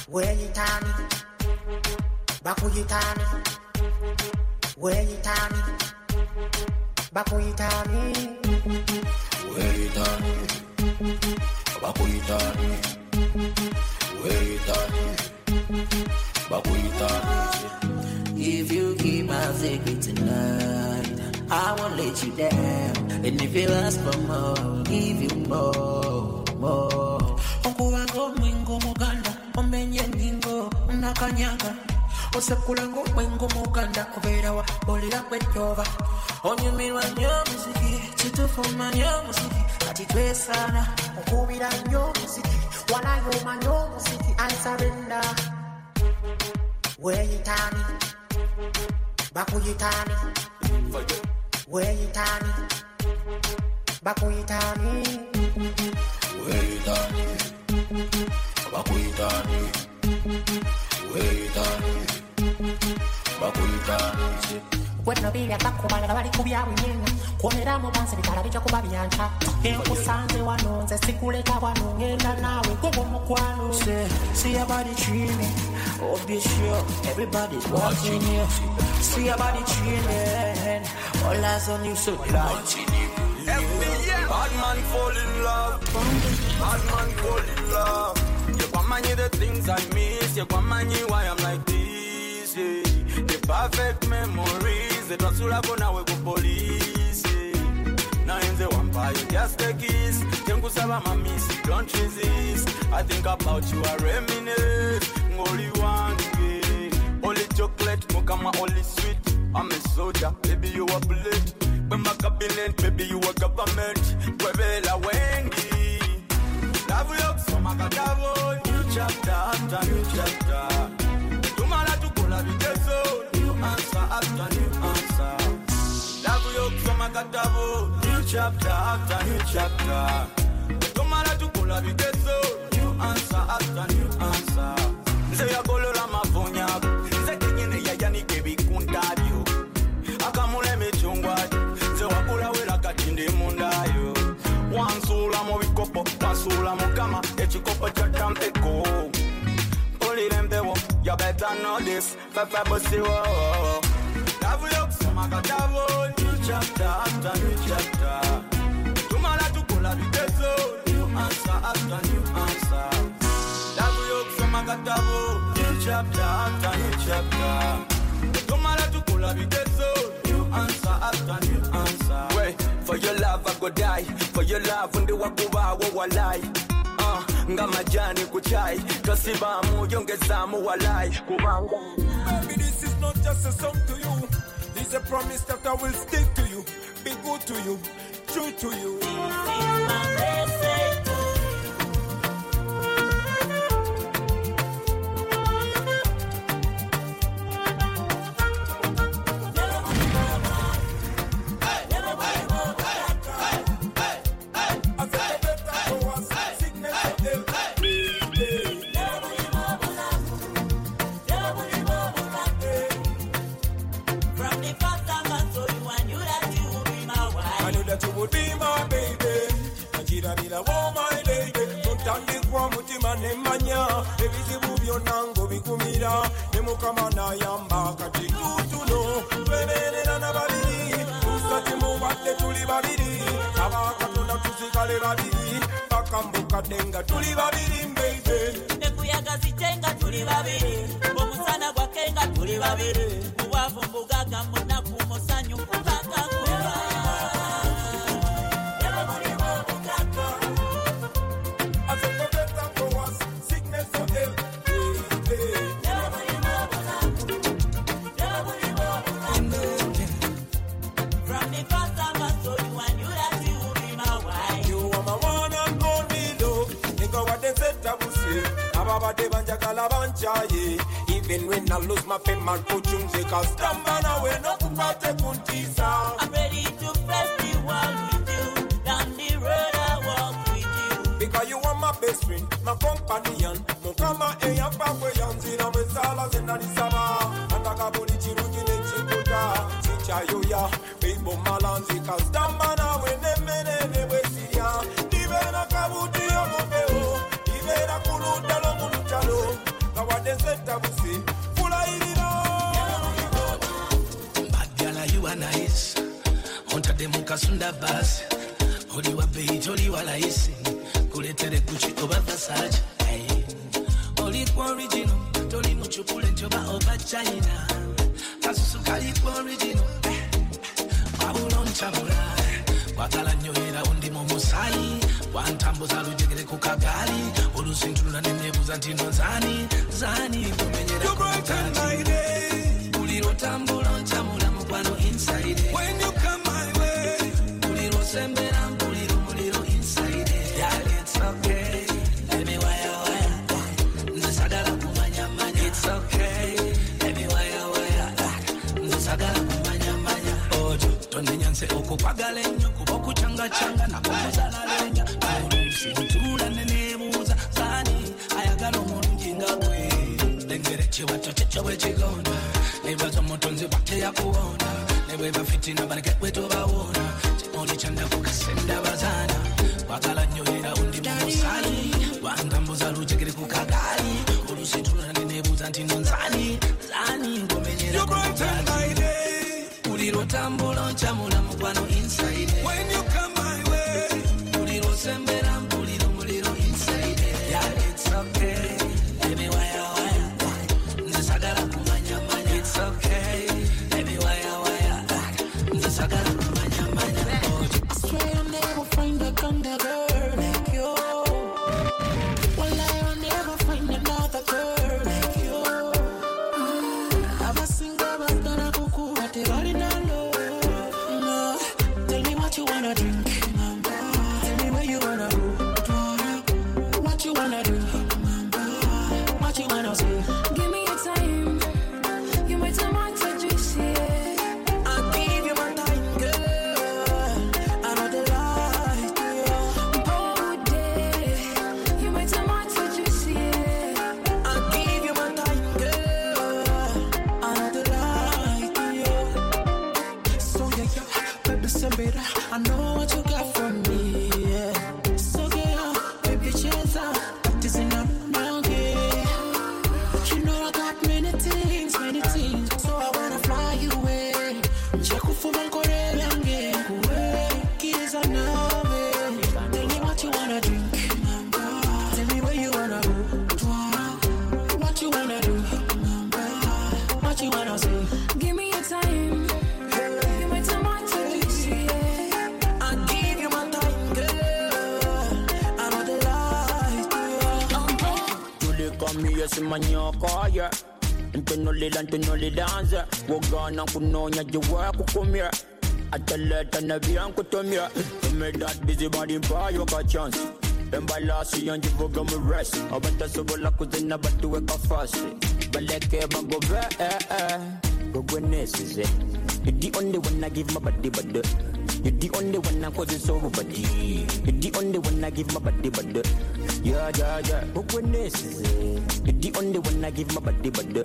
Where Weyitani Weyitani bakuyitani weyitani bakuyitani Weyitani, bakuyitani, weyitani, bakuyitani. If you keep my secret tonight, I won't let you down. And if you ask for more, I'll give you more, more. okuba ng'omwengo muganda omenye ennyingo nakanyaga osekula ng'omwengo muganda obeerawa olera kwejjooba onyumirwa nnyo omuziki kituufu mmanyi omuziki kati twesaana okubira nnyo omuziki walayooma nnyo omuziki ansabenda weeyitaani bakuyitaani weeyitaani bakuyitaani weeyitaani bakuyitaani weeyitaani weyitani, bakuyitani. gwenobirya bakubalala bali ku byabunyenga kwonera mu bansi bitala bijja kuba byanca enkusanze wano nze sikuleka wano ngenda naawe gwegwo mukwano Say, see your body dreaming. Oh, sure everybody's watching you. See your body dreaming. All eyes on you, so watching you. Bad man fall in love. Bad man fall in love. You want money the things I miss. You want money why I'm like this. Yeah perfect memories. Hetwasulabonawe kupolisi naenze wampayo just a kiss tenkusaba mamisi don't resist. I think about you i reminisce. Only one wange Only chocolate mukama only sweet. I'm a soldier. baby you a bullet. Bwemba cabinet baby you a government. Kwebela wengi. Love yokusoma katabo new chapter after new chapter. Tumala tukola biteso Answer after new answer. Love you so makadavo. New chapter after new chapter. Tumala tukola viteso. New answer after new answer. Nze yakolola mavunya. Nze kenyene yayanike bikundabyo. akamula emicungwa nze wagula wera kati ndi mundayo wansuula mu bikopo wasuula mukama ekikopo kya tampeko mpulira empewo you better know this. Fefe bussy, whoa. Love look, some I got a whole new chapter after new chapter. Tumala to cola the deso, new answer after new answer. Love look, some I got a whole new chapter after new chapter. Tumala to cola the deso, new answer after new answer. Wait, for your love I go die, for your love undi wakuwa wo walai nga majani kuchai tosibamu yongezamu walai kubanga Baby, this is not just a song to you. It's a promise that I will stick to you, be good to you, true to you. From nemanya. Ebizibu byonna ng'obikumira. Ne Mukama n'ayamba kati tutuno. Twebeerera na babiri. Tusati mubadde tuli babiri. Abakatonda tusigale babiri. Paka mbukadde nga tuli babiri. Embuyaga zitenga tuli babiri omusana gwakenga tuli babiri mbugaga munaku Ababa de banja kalabancha ye. Even when I lose my pen, man, kuchum se now we're no kupate kuntisa. I'm ready to face the world with you. Down the road I walk with you. Because you are my best friend, my companion. Mukama e yamba kwe yanzi na mesala zenda nisaba. Andaka boni chiruji ne chikuta. Chicha yo ya kasunda basi oli wa original. Toli muchukule nti oba oba china kasusu kali ku original babulontabula kwagala nnyo era undi mumusaayi wantambuza lujegere ku olusintulula nenyebuza nti zani kumenyerakomutanti mukwano se okukwaga lenyo kuba okucangacanga nakomuzala lenya oluusi ntuula neneebuuza saani ayagala omulungi nga gwe lengera ekiwato kye kyo bwekigonda nebaza omutonzi bwateyakuwonda nebweba fitina baleke bwetobawoona kimuli kyandakukasendabazaana kwagala nnyo era undi mumusaayi wangambuza luj lwotambula onca mulamu gwano inside. Wogana kunonya jiwe kukumya ataleta na byankutumya imedat busybody mpayo ka chance. Embalasi yanjivuga mu rest. Abatasobola kuzina batuweka fasi baleke bagobe eh, eh. gogwenesize You the only one I give my body body. You the only one I cause it's over body. You the only one I give my body body. Yeah yeah yeah. Gogwenesize You the only one I give my body body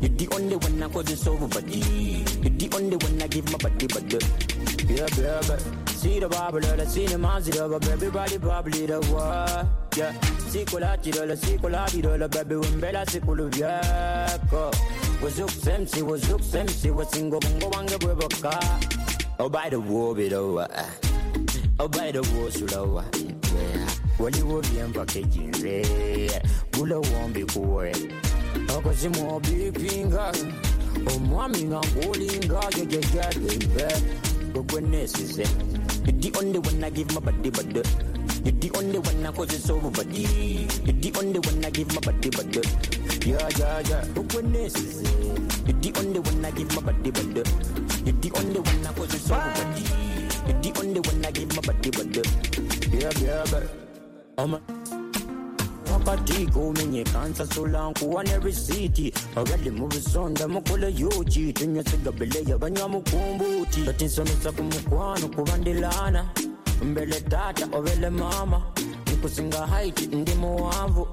you're the only one I couldn't over body. You're the only one I give my body, body. Yeah, yeah, baby, see the bubble, the cinema, cinema's it over, everybody bubbly the war. Yeah, see colati, the sequelabi, the baby, when Bella Sikulubiaco. Was up, Semsi, was up, Semsi, was single, Mungo, Wanga, Weboka. Oh, by the war, bit over. Oh, by the war, Sulawa. Yeah, Wali, Wali, and packaging, yeah. Bula won't be poor. Okozimu obipinga Omwami nga ngulinga Jejejeje Gogwenesize You the only one I give my body body. You the only one I cause it's over body. You the only one I give my body body. Yeah yeah yeah. Gogwenesize You the only one I give my body body. You the only one I cause it's over body. You the only one I give my body body. Yeah yeah yeah. I'm a wakatiko umenyekansa solankuwa ne risiti agali mu bisonda mukole yuki tunyasigabeleya banywa mukumbuti katinsomesa ku mukwano kubandilana mbele tata obele mama. Nikusinga haiti ndi muwanvu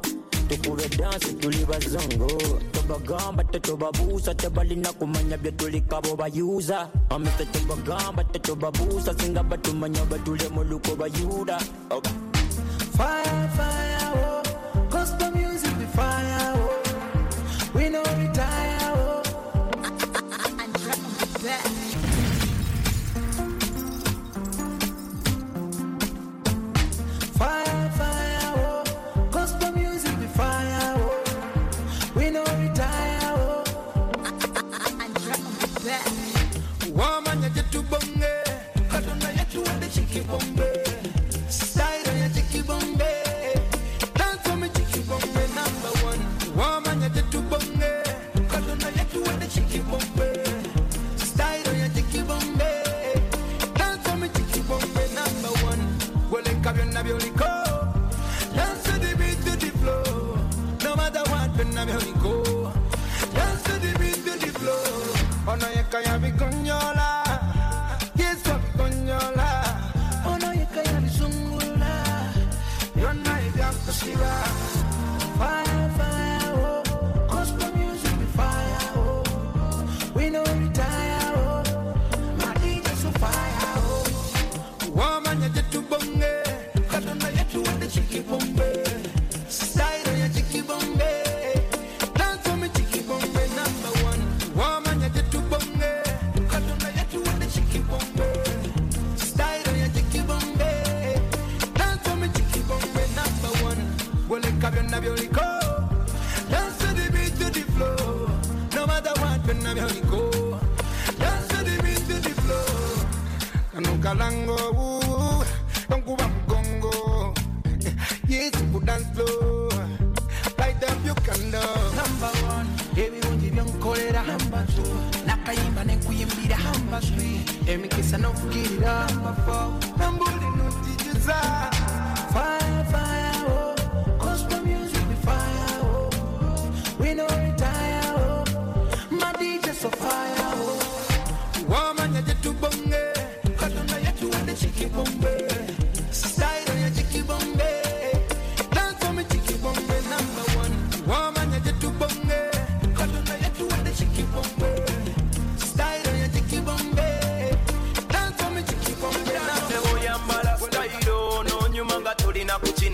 tukube dansi tuli bazongo tobagamba tetobabuusa tebalina kumanya byetulikabo bayuza amese tobagamba tetobabuusa singa batumanya batule mu bayuda okay. Fire, fire,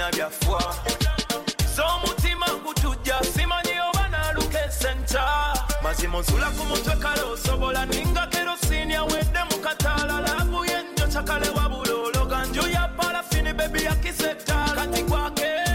tolina kukina byaffa so omutima gutujja simanyi oba naaluka esenta mazima onsula ku mutwe kale osobola ninga kerosiini awedde mu kataala. Laabuye nnyo kyakale wabula ya parafini bebi yakisa ettaala kati gwake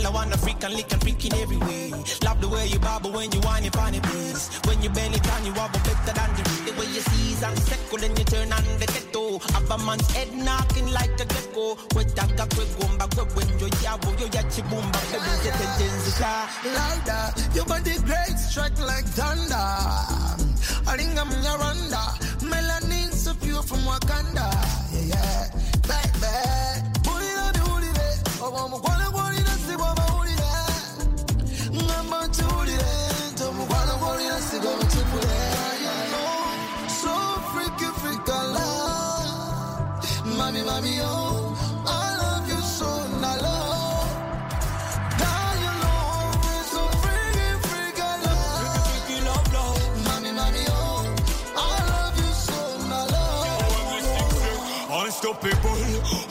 Girl, I wanna freak and lick and freaking every way. Love the way you bobble when you whine it on the bass. When you bend it down, you wobble better than the The way you seize and second, then you turn on the ghetto. Have a man's head knocking like a gecko. Wetaka kwe gomba kwe wenjo yabo yo ya chibumba kwe benzete tenzisha. Louder, your body great, strike like thunder. Aringa mnyaranda, melanin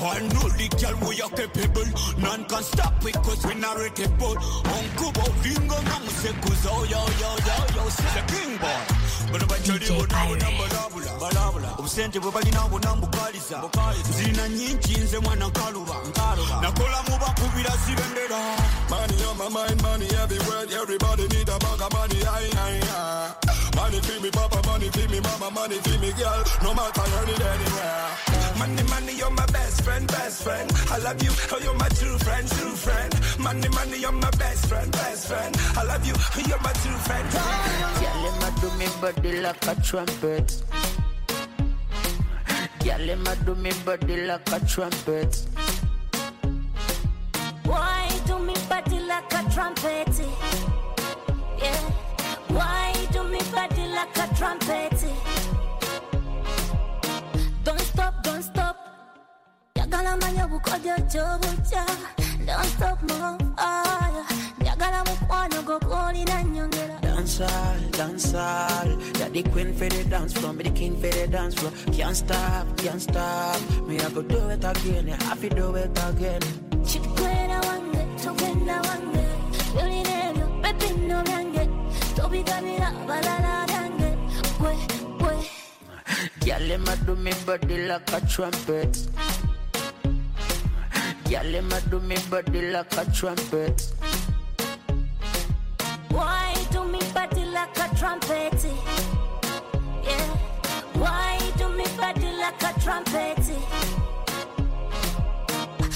I know the girl we are capable. None can stop it cause we not irritable. Uncle Bingo, Mam say, cause oh, yo, yo, yo, yo, she's a king boy. But if I tell you what now, balabula, balabula. Obusente bwe balina bwonna mbukaliza nzirina nyingi nze mwana nkaluba nakola mu bakubira zibendera Money on my mind, money everywhere. Everybody need a bag of money. Aye, aye, aye. Money for me, papa, money for me, mama, money for me, girl. No matter earn it anywhere. Money, money, you're my best friend, best friend. I love you, oh, you're my true friend, true friend. Money, money, you're my best friend, best friend. I love you, oh, you're my true friend. Girl, them a do me body like a trumpet. Girl, them a do me body like a trumpet. Why do me body like a trumpet? Yeah. Why do me body like a trumpet? Don't stop, don't stop. Yagala manya bukojo chobucha. Don't stop more fire. Yagala mukwano go kuli na nyongera. Dance dancehall, dancehall. Yeah, the queen for the dance floor, me the king for the dance floor. Can't stop, can't stop. Me I go do it again, yeah, I fi do it again. Chikwera wange, tokenda wange Yolina ebyo, pepino byange Tobigabira Girl, them a do me body like a trumpet. Girl, them a do me body like a trumpet. Why do me body like a trumpet? Yeah Why do me body like a trumpet?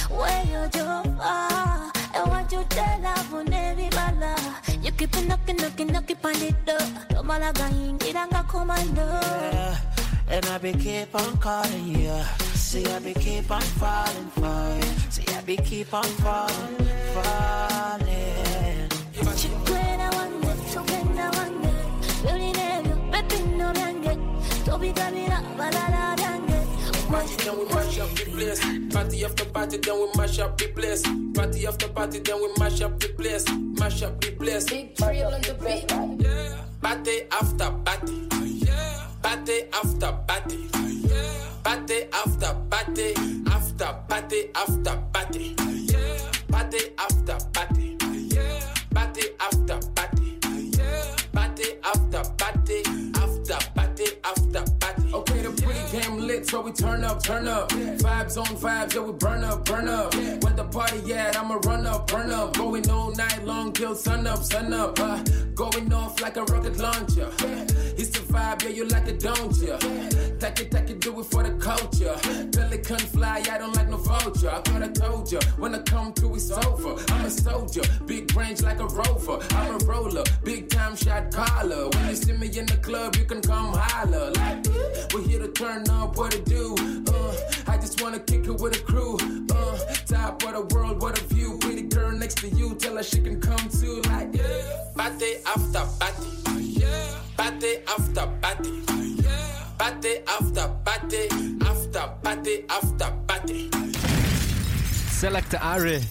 Where you do ah And what you tell every bala You keep it knocking, knocking, knocking on the door Tomalaga ingiranga commando Yeah, and I be keep on calling you. See, I be keep on falling for you. See, I be keep on falling, falling. Chikwera wange, tokenda wange Yolina ebyo, pepino byange Tobigabira balala Party then we mash up the place. Party after party then we mash up the place. Party after party then we mash up the place. Mash up the place. Big trail on the beat. Yeah. Party after party. Yeah. Party after party. Yeah. Party after party. After party after party. Yeah. Party after party. So we turn up, turn up. Vibes on vibes, yeah, we burn up, burn up. When the party at, I'ma run up, burn up. Going all night long till sun up, sun up. Uh, going off like a rocket launcher. It's the vibe, yeah, you like it, don't ya? Take it, take it, do it for the culture. Pelican fly, I don't like no vulture. I thought I told ya, when I come through, it's over. I'm a soldier, big range like a rover. I'm a roller, big time shot caller. When you see me in the club, you can come holler. Like, we're here to turn up, what to do. Uh, I just wanna kick it with a crew. Uh, top of the world, what a view. Pretty girl next to you, tell her she can come too. Like, yeah. Party after party. Yeah. Party after party. Party after party. After party after party. Select Ari.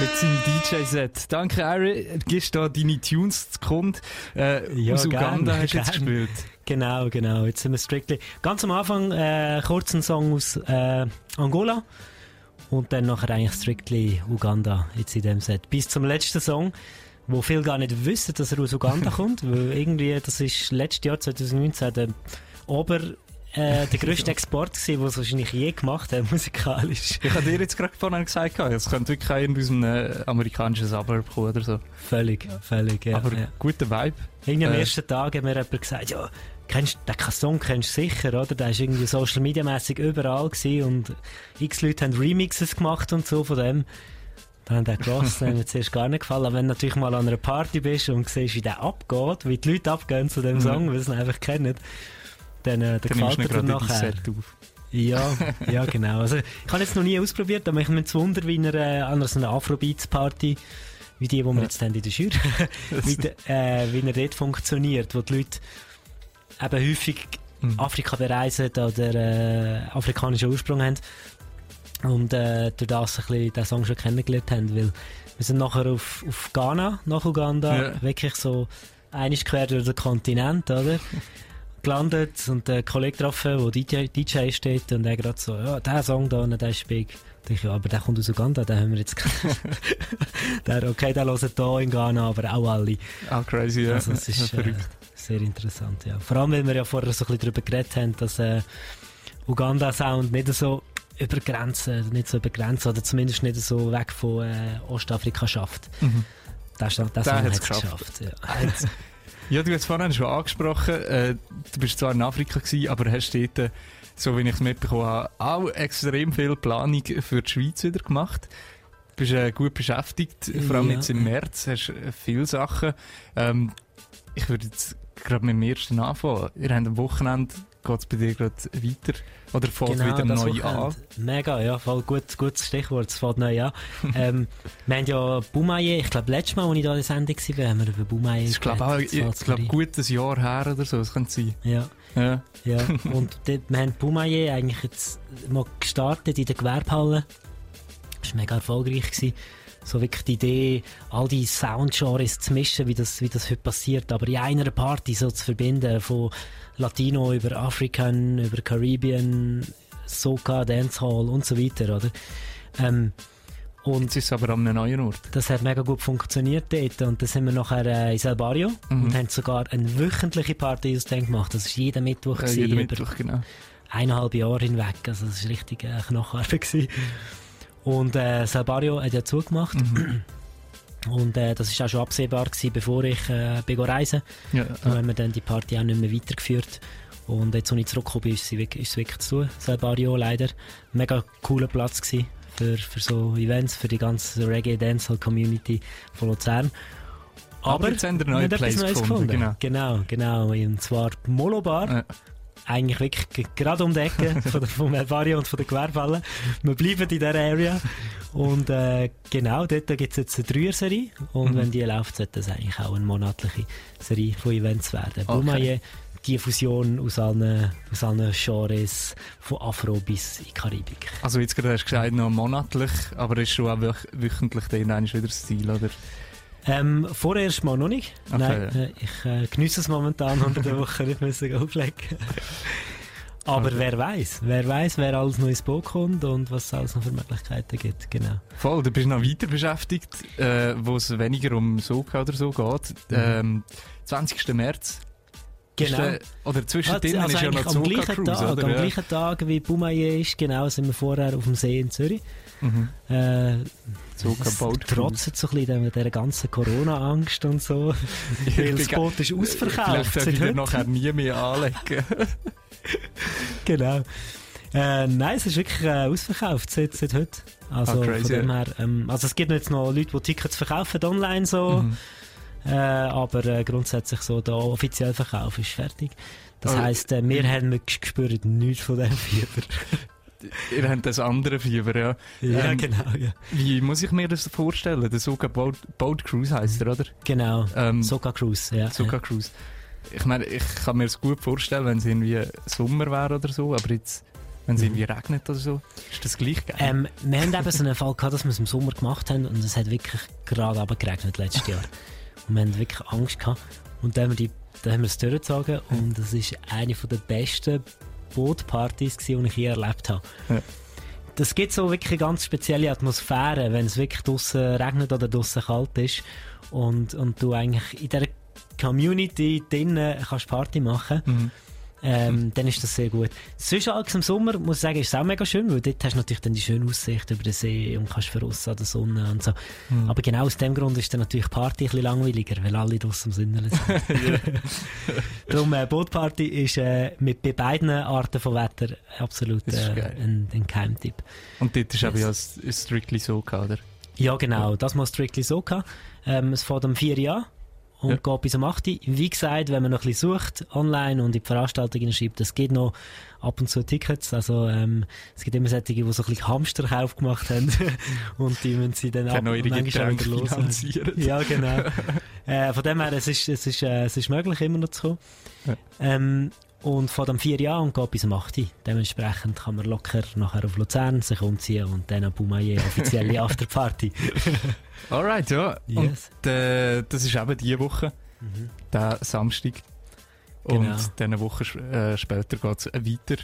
Mit seinem DJ-Set. Danke, Ari. Du gibst da deine Tunes zu Kund. Äh, aus Uganda gern, hast du jetzt gern. gespielt. Genau, genau. Jetzt sind wir strictly. Ganz am Anfang äh, kurz ein Song aus äh, Angola und dann nachher eigentlich strictly Uganda jetzt in dem Set. Bis zum letzten Song, wo viele gar nicht wissen, dass er aus Uganda kommt, weil irgendwie, das ist letztes Jahr 2019 der Ober äh, der grösste Export gewesen, den es wahrscheinlich je gemacht hat, musikalisch. Ich habe dir jetzt gerade vorhin gesagt, es könnte wirklich irgendwie aus einem äh, amerikanischen Suburb kommen oder so. Völlig, völlig, ja. Aber ja. guter Vibe. Irgendwie am Äh, ersten Tag hat mir jemand gesagt, ja, kennst, den Song kennst du sicher, oder? Der ist irgendwie social media mäßig überall gewesen und x Leute haben Remixes gemacht und so von dem. Dann haben die hat mir zuerst gar nicht gefallen. Aber wenn du natürlich mal an einer Party bist und siehst, wie der abgeht, wie die Leute abgehen zu dem Mhm. Song, weil sie ihn einfach kennen, dann, äh, dann Dann gefällt er dir nachher. Ja, ja, genau. Also, ich habe jetzt noch nie ausprobiert, aber ich mich Wunder, wie er äh, an so einer Afrobeats-Party, wie die, die wir Ja. jetzt haben in der Jury, wie, der, äh, wie er dort funktioniert, wo die Leute eben häufig Mhm. Afrika bereisen oder äh, afrikanischen Ursprung haben und äh, durch das ein bisschen den Song schon kennengelernt haben, weil wir sind nachher auf, auf Ghana, nach Uganda, Ja. wirklich so einig quer durch den Kontinent, oder? gelandet und einen Kollegen getroffen, der DJ, DJ steht und er gerade so, ja, der Song da, der ist big. Da ich, ja, aber der kommt aus Uganda, den haben wir jetzt der, okay, der hört hier in Ghana, aber auch alle. Ah, crazy, ja. Also, es ist äh, sehr interessant, ja. Vor allem, weil wir ja vorher so ein bisschen darüber geredet haben, dass äh, Uganda-Sound nicht so über Grenzen, nicht so über Grenzen, oder zumindest nicht so weg von äh, Ostafrika schafft. Mhm. Das, das, das Song hat's hat's geschafft. ja. Ja, du hast es vorhin schon angesprochen, äh, du bist zwar in Afrika gewesen, aber hast dort, äh, so wie ich es mitbekommen habe, auch extrem viel Planung für die Schweiz wieder gemacht. Du bist äh, gut beschäftigt, vor allem Ja. jetzt im März hast äh, viele Sachen. Ähm, ich würde jetzt gerade mit dem ersten anfangen. Ihr habt am Wochenende, geht es bei dir gerade weiter? Oder wieder Genau, das neu Wochenende. an? Mega, ja, voll gut, gutes Stichwort, es fängt neu an. ähm, wir haben ja Boumaye, ich glaube, letztes Mal, als ich da in der Sendung war, haben wir über Boumaye Das ist, glaube ich, glaube, gut ein Jahr her oder so, das könnte sein. Ja. Ja. Ja, und dort, wir haben Boumaye eigentlich jetzt mal gestartet in der Gewerbehalle. Das war mega erfolgreich. Gewesen. so wirklich die Idee, all die Soundgenres zu mischen, wie das, wie das heute passiert, aber in einer Party so zu verbinden, von Latino über African, über Caribbean, Soca, Dancehall und so weiter, oder? Ähm, und Jetzt ist es aber an einem neuen Ort. das hat mega gut funktioniert dort. Und dann sind wir nachher äh, in Salbario Mhm. und haben sogar eine wöchentliche Party aus dem gemacht. Das war jeden Mittwoch. Ja, gewesen, jeden Mittwoch, genau. Eineinhalb Jahre hinweg. Also das war richtig äh, Knochenarbeit. gewesen. Und äh, Salbario hat ja zugemacht. Mhm. Und äh, das war auch schon absehbar, gewesen, bevor ich äh, bin reisen Ja, Da ja. haben wir dann die Party auch nicht mehr weitergeführt. Und jetzt, als ich zurückgekommen bin, ist es wirklich, ist es wirklich zu tun. Salbario leider. Mega cooler Platz gewesen für, für so Events, für die ganze Reggae-Dancehall-Community von Luzern. Aber jetzt haben wir etwas Place Neues gefunden, Genau, genau. genau. Und zwar die Molo Bar. Eigentlich wirklich gerade um die Ecke von der, vom Elvario und von der Gewerbehalle. Wir bleiben in dieser Area. Und äh, genau, dort gibt es jetzt eine Dreier-Serie. Und Mhm. wenn die läuft, sollte das eigentlich auch eine monatliche Serie von Events werden. Okay. Boumaye, die Fusion aus allen, aus allen Genres, von Afro bis in Karibik. Also jetzt gerade hast du gesagt, noch monatlich, aber ist schon auch wöch wöchentlich dann wieder das Ziel, oder? Ähm, vorerst mal noch nicht. Okay, Nein, äh, ich äh, genieße es momentan unter der Woche nicht müssen auflegen. Aber Okay. wer weiß, wer weiß, wer alles noch ins Boot kommt und was es alles noch für Möglichkeiten gibt. Genau. Voll, du bist noch weiter beschäftigt, äh, wo es weniger um Soka oder so geht. Ähm, 20. März. Ist Genau. der, oder zwischendrin also ist ja noch am gleichen Cruise, Tag, oder? am gleichen Tag wie Boumaye ist, genau, sind wir vorher auf dem See in Zürich. Mhm. Äh, Soka es Boat trotzt so ein bisschen mit dieser ganzen Corona-Angst und so. weil das Boot ist ausverkauft. Vielleicht darf ich nachher nie mehr anlegen. Genau. Äh, nein, es ist wirklich äh, ausverkauft seit, seit heute. Also Ah, crazy, von dem her, ähm, also es gibt jetzt noch Leute, die Tickets verkaufen online so, Mhm. äh, aber äh, grundsätzlich so der offizielle Verkauf ist fertig. Das Aber- heisst, äh, wir haben g- gespürt nichts von dem Fieber. Ihr habt das andere Fieber, ja. Ja, genau, ja. Wie muss ich mir das vorstellen? Der Soka Boat, Boat Cruise heisst er, oder? Genau, Ähm, Soka Cruise, ja. Soka Cruise. Ich meine, ich kann mir das gut vorstellen, wenn es irgendwie Sommer wäre oder so, aber jetzt, wenn es irgendwie regnet oder so, ist das gleich geil. Ähm, wir haben eben so einen Fall gehabt, dass wir es im Sommer gemacht haben und es hat wirklich gerade geregnet letztes Jahr. Und wir haben wirklich Angst gehabt. Und dann haben wir, die, dann haben wir es durchgezogen und das ist eine der besten Bootpartys, die ich je erlebt habe. Ja. Das gibt so wirklich eine ganz spezielle Atmosphäre, wenn es wirklich draußen regnet oder draußen kalt ist und, und du eigentlich in der Community drinnen kannst Party machen Mhm. Ähm, dann ist das sehr gut. Alles im Sommer, muss ich sagen, ist es auch mega schön, weil dort hast du natürlich dann die schöne Aussicht über den See und kannst voraus an der Sonne und so. Mhm. Aber genau aus dem Grund ist dann natürlich Party ein bisschen langweiliger, weil alle draussen am Sinneln sind. Darum, äh, Bootparty ist äh, mit bei beiden Arten von Wetter absolut äh, ein, ein Geheimtipp. Und dort ist aber ja Strictly Soka, oder? Ja, genau. Das mal Strictly Soca. Ähm, es fängt um 4 Uhr an und Ja. geht bis um 8 Uhr. Wie gesagt, wenn man noch ein bisschen sucht online und in die Veranstaltungen schreibt, es gibt noch ab und zu Tickets. Also, ähm, es gibt immer solche, die so ein bisschen Hamsterkauf gemacht haben und die müssen sie dann ab auch ihre manchmal los. finanzieren. Ja, genau. äh, von dem her, es ist, es, ist, äh, es ist möglich, immer noch zu kommen. Ja. Ähm, und von dem 4 Jahren und geht bis um 8 Uhr. Dementsprechend kann man locker nachher auf Luzern sich umziehen und dann an Boumaye offizielle Afterparty. Alright, ja. Yes. Und äh, das ist eben diese Woche, Mhm. der Samstag. Und Genau. dann eine Woche äh, später geht es weiter.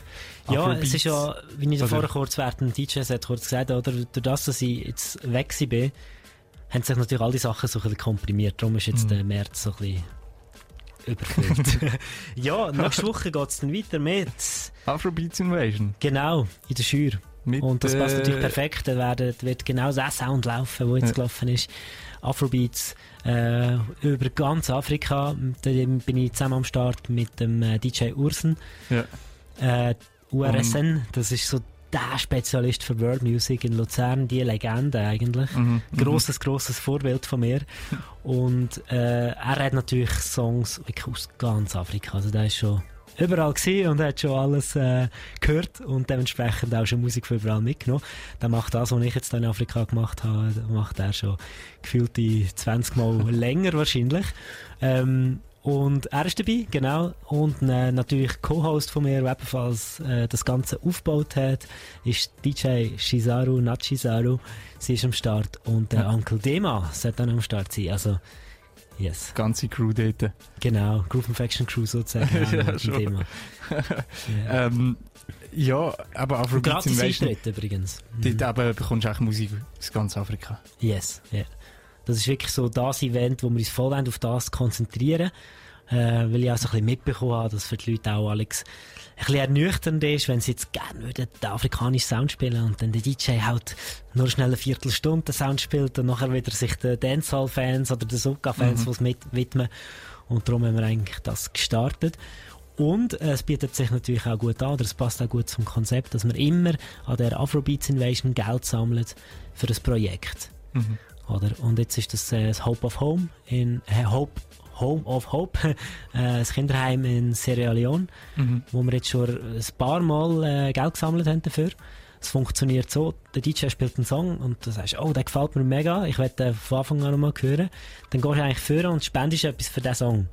Ja, Afrobeats. es ist ja, wie ich Oder- vorher kurz während dem DJ hat kurz gesagt oder durch das, dass ich jetzt weg war, bin, haben sich natürlich all die Sachen so ein bisschen komprimiert. Darum ist jetzt Mhm. der März so ein bisschen überfüllt. ja, nächste Woche geht es dann weiter mit Afrobeats Invasion. Genau, in der Schür. Mit, Und das passt äh, natürlich perfekt. Da werden- wird genau der Sound laufen, der jetzt Ja. gelaufen ist. Afrobeats äh, über ganz Afrika. Da bin ich zusammen am Start mit dem äh, DJ Ursen. Ja. Äh, URSN, das ist so der Spezialist für World Music in Luzern, die Legende eigentlich. Mhm, mhm. Grosses, grosses Vorbild von mir. Und äh, er hat natürlich Songs aus ganz Afrika. Also der ist schon überall gewesen und hat schon alles äh, gehört und dementsprechend auch schon Musik von überall mitgenommen. Der macht das, was ich jetzt in Afrika gemacht habe, macht er schon gefühlte 20 Mal länger wahrscheinlich. Ähm, Und er ist dabei, genau. Und äh, natürlich Co-Host von mir, der ebenfalls äh, das Ganze aufgebaut hat, ist DJ Shizaru Nachizaru. Sie ist am Start. Und der Uncle Dema sollte dann am Start sein. Also, yes. Ganze Crew dort. Genau, Groove Infection Crew sozusagen. Ja, schon. Dema. ähm, ja, aber Afrobeats Gratis. Eintritt übrigens. Dort eben bekommst du eigentlich Musik aus ganz Afrika. Yes, ja. Das ist wirklich so das Event, wo wir uns voll auf das konzentrieren äh, weil ich auch so ein bisschen mitbekommen habe, dass für die Leute auch Alex ein bisschen ernüchternd ist, wenn sie jetzt gerne würden den afrikanischen Sound spielen und dann der DJ halt nur schnell eine Viertelstunde den Sound spielt und nachher wieder sich den Dancehall-Fans oder den Soca-Fans Mhm. was mit widmen. Und darum haben wir eigentlich das gestartet. Und äh, es bietet sich natürlich auch gut an, oder es passt auch gut zum Konzept, dass wir immer an der Afrobeats Invasion Geld sammeln für das Projekt. Mhm. Oder? Und jetzt ist das äh, das Hope of Home in äh, Hope Home of Hope, äh, das Kinderheim in Sierra Leone, Mhm. wo wir jetzt schon ein paar Mal äh, Geld gesammelt haben dafür. Es funktioniert so, der DJ spielt einen Song und du sagst, oh, der gefällt mir mega, ich werde den von Anfang an noch mal hören. Dann gehst du eigentlich führen und spendest etwas für diesen Song.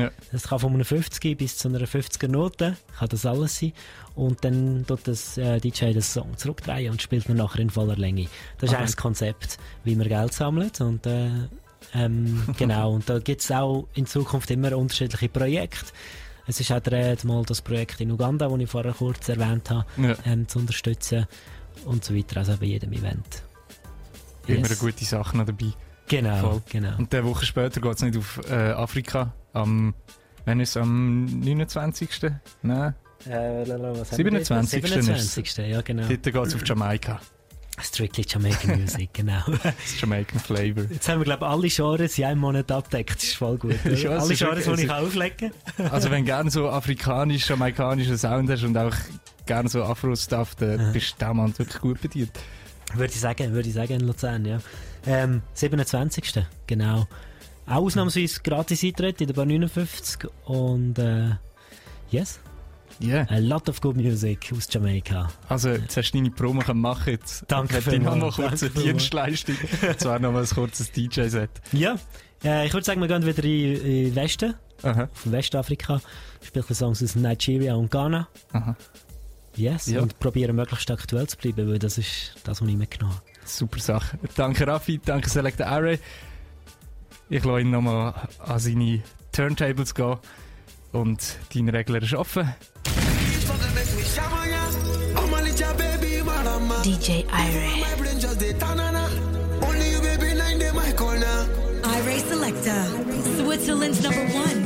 Ja. Das kann von einer 50 bis zu einer 50er Note, kann das alles sein. Und dann tut das äh, DJ den Song zurückdrehen und spielt ihn nachher in voller Länge. Das ist Aha. eigentlich das Konzept, wie man Geld sammelt. Und, äh, ähm, genau, und da gibt es auch in Zukunft immer unterschiedliche Projekte. Es ist auch der, mal das Projekt in Uganda, das ich vorher kurz erwähnt habe, Ja. ähm, zu unterstützen und so weiter, also bei jedem Event. Immer Yes. eine gute Sache dabei. Genau, Voll. genau. Und eine Woche später geht es nicht auf äh, Afrika. Am, wenn ist es am 29. Nein. Äh, was haben wir 27. dort? 27. Ja, genau. Dort geht es auf Jamaika. Strictly Jamaican Music, genau. Jamaican Flavor. Jetzt haben wir, glaube ich, alle Genres in einem Monat abdeckt. Das ist voll gut. Ja, alle Genres, die ich auflegen. Also wenn du gerne so afrikanisch, jamaikanischen Sound hast und auch gerne so Afro-Stuff, dann bist du dem Mann wirklich gut bedient. Würde ich sagen, würde ich sagen in Luzern, ja. Ähm, 27. Genau. Ausnahmsweise gratis Eintritt in der Bar 59 und äh, yes. Yeah. A lot of good music aus Jamaika. Also, jetzt hast du deine Promo machen jetzt Danke ich noch mal vielmals, kurz eine danke vielmals. Dienstleistung. Und zwar noch mal ein kurzes DJ-Set. Ja, äh, ich würde sagen, wir gehen wieder in, in den Westen. Aha. Auf Westafrika. Spielen Songs aus Nigeria und Ghana. Aha. Yes. Ja. Und probieren möglichst aktuell zu bleiben, weil das ist das, was ich mitgenommen habe. Super Sache. Danke Raffi, danke Select Array. Ich lasse ihn nochmal an seine Turntables gehen. Und dein Regler ist offen. DJ corner. Ire Selector. Switzerland's number one.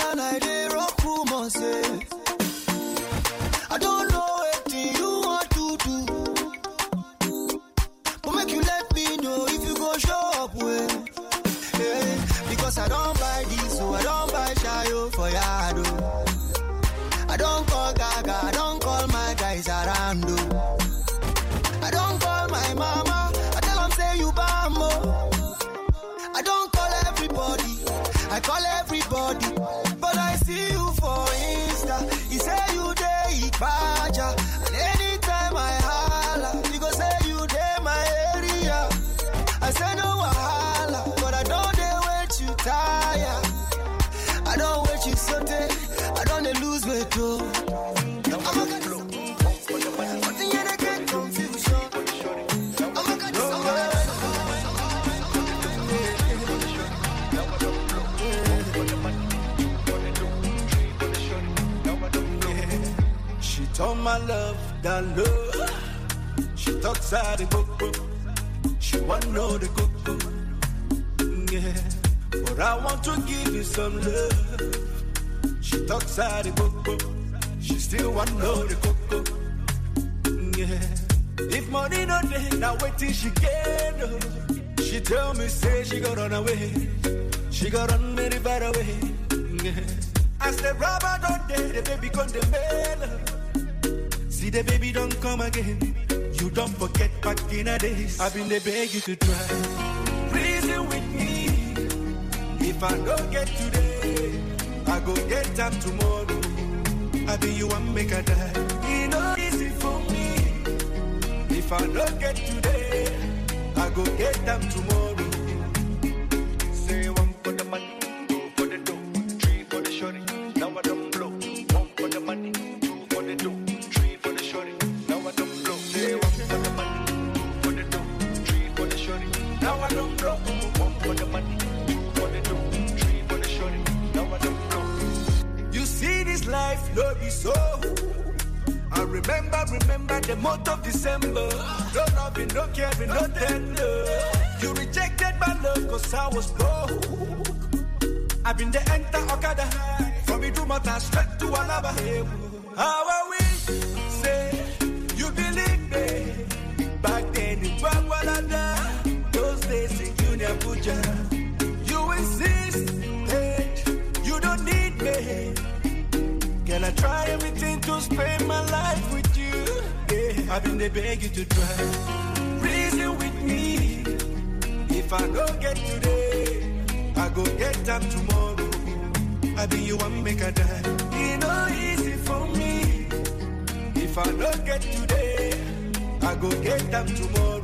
all night. that love. She talks out the book She want know the cocoa. Yeah. But I want to give you some love. She talks out the book She still want know the cocoa. Yeah. If money no day, now wait till she get. She tell me say she gon' run away. She gon' run very the way Yeah. I said, rubber don't day, the baby come the melon. See the baby don't come again. You don't forget back in the days. I've been the beg you to try. Reason with me. If I don't get today, I go get time tomorrow. I be you one make a die. It no easy for me. If I don't get today, I go get time tomorrow. enter Okada. From Idumota straight to Alaba. How are we? Say, you believe me. Back then it was Walada, those days in Junior Abuja. You insist that you don't need me. Can I try everything to spend my life with you? Yeah, I've been there, beg you to try. Reason with me. If I don't get today, I go get them tomorrow. I be you want me make a die. It no easy for me. If I don't get today, I go get them tomorrow.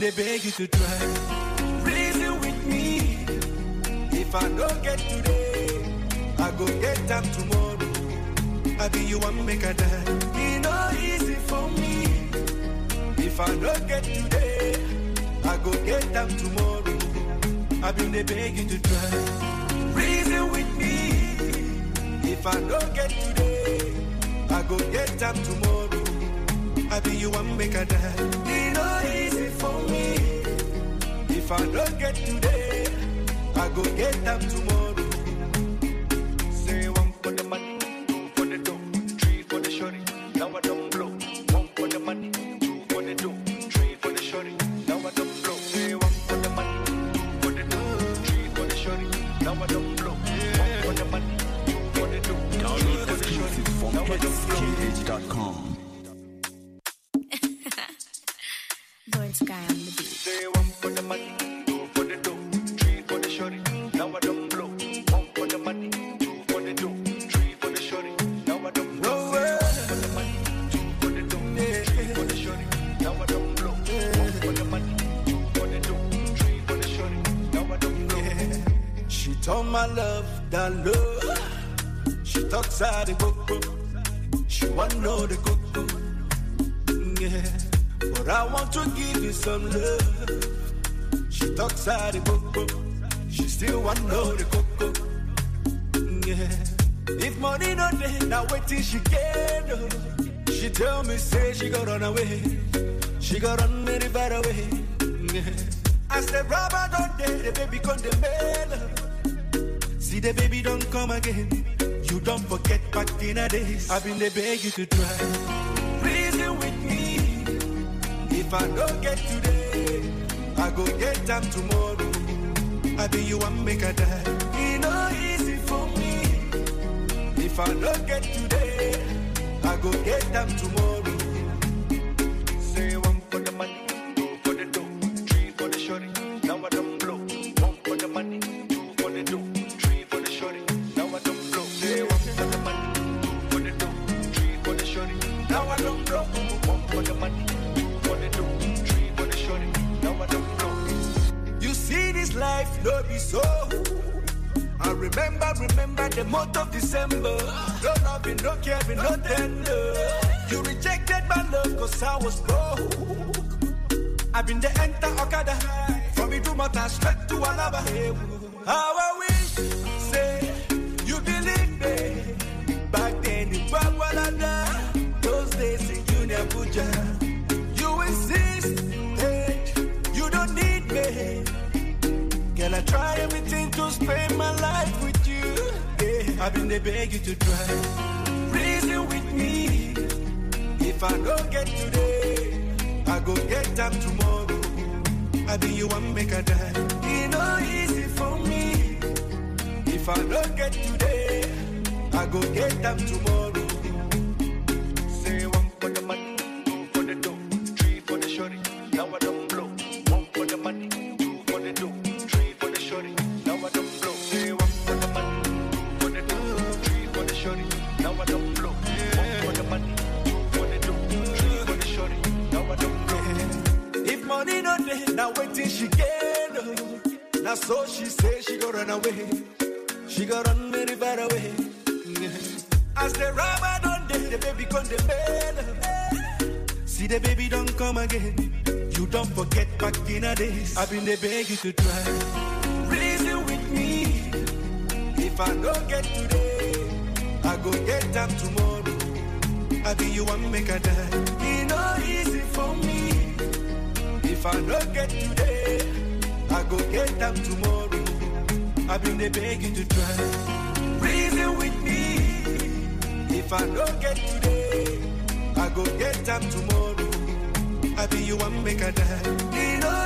they beg you to the. She wanna know the cocoa. Yeah, but I want to give you some love. She talks out the cocoa. She still wanna know the cocoa. Yeah, if money no day, now wait till she get. Oh. She tell me say she gon' run away. She got run very far away. Yeah. I said, rubber don't day, the baby come the mail. See the baby don't come again. You don't forget back in the days. I've been there, beg you to try. Reason with me. If I don't get today, I go get them tomorrow. I be you one make a die. It no easy for me. If I don't get today, I go get them tomorrow. they beg you to try. Reason with me. If I don't get today, I go get them tomorrow. I be you one make a die. It no easy for me. If I don't get today, I go get them tomorrow. I been they beg you to try. Reason with me. If I don't get today, I go get them tomorrow. I be you one make a die. It no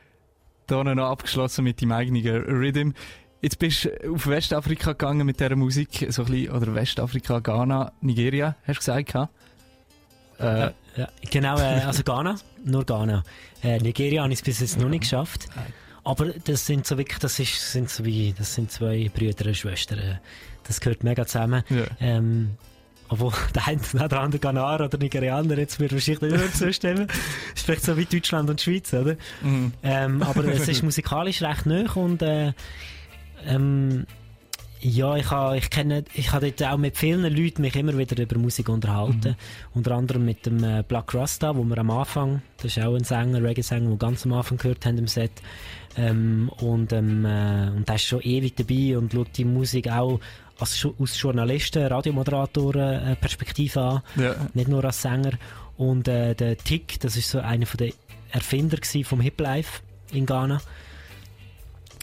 Da noch abgeschlossen mit deinem eigenen Rhythm. Jetzt bist du auf Westafrika gegangen mit dieser Musik, so ein bisschen, oder Westafrika, Ghana, Nigeria, hast du gesagt? Äh, Ja, ja, genau, äh, also Ghana, nur Ghana. Äh, Nigeria habe ich es bis jetzt noch nicht geschafft. Aber das sind so wirklich, das ist, sind so wie, das sind zwei Brüder und Schwestern. Das gehört mega zusammen. Ja. Ähm, obwohl der eine oder der andere Ghanaer oder Nigerianer jetzt mir wahrscheinlich nicht mehr zustimmen. Das ist vielleicht so wie Deutschland und Schweiz, oder? Mhm. Ähm, aber es ist musikalisch recht nöch und äh, ähm, ja, ich habe ich kenne, ich habe dort auch mit vielen Leuten mich immer wieder über Musik unterhalten. Unter anderem mit dem äh, Black Rasta, wo wir am Anfang, das ist auch ein Sänger, Reggae-Sänger, den wir ganz am Anfang gehört haben im Set. Ähm, und, ähm, äh, und der ist schon ewig dabei und schaut die Musik auch als, aus Journalisten, Radiomoderatoren äh, Perspektive an. Ja. Nicht nur als Sänger. Und äh, der Tick, das ist so einer von der Erfinder vom Hip Life in Ghana.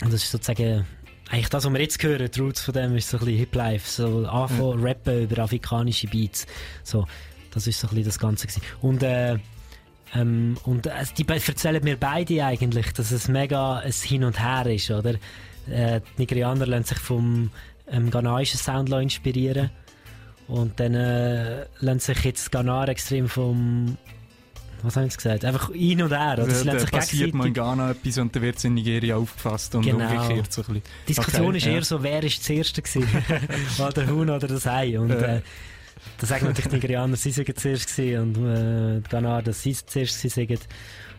Und das ist sozusagen eigentlich das, was wir jetzt hören, die Roots von dem ist so ein bisschen Hip Life, so anfangen rappen über afrikanische Beats. So, das ist so ein bisschen das Ganze gewesen. Und äh, ähm, und äh, die erzählen mir beide eigentlich, dass es mega ein Hin und Her ist, oder? Äh, die Nigerianer lassen sich vom ähm, ghanaischen Sound inspirieren und dann äh, lassen sich jetzt Ghana extrem vom was haben sie gesagt? Einfach hin und her. Oder? Lassen sich passiert mal in Ghana etwas und dann wird es in Nigeria aufgefasst und Genau. umgekehrt so ein bisschen. Die Diskussion Okay, ist ja. eher so, wer ist zuerst gewesen? oder der Huhn oder das Ei. Und Ja. äh, da sagen natürlich die Nigerianer, sie sind zuerst gewesen und äh, die Ghanaer, dass sie zuerst gewesen.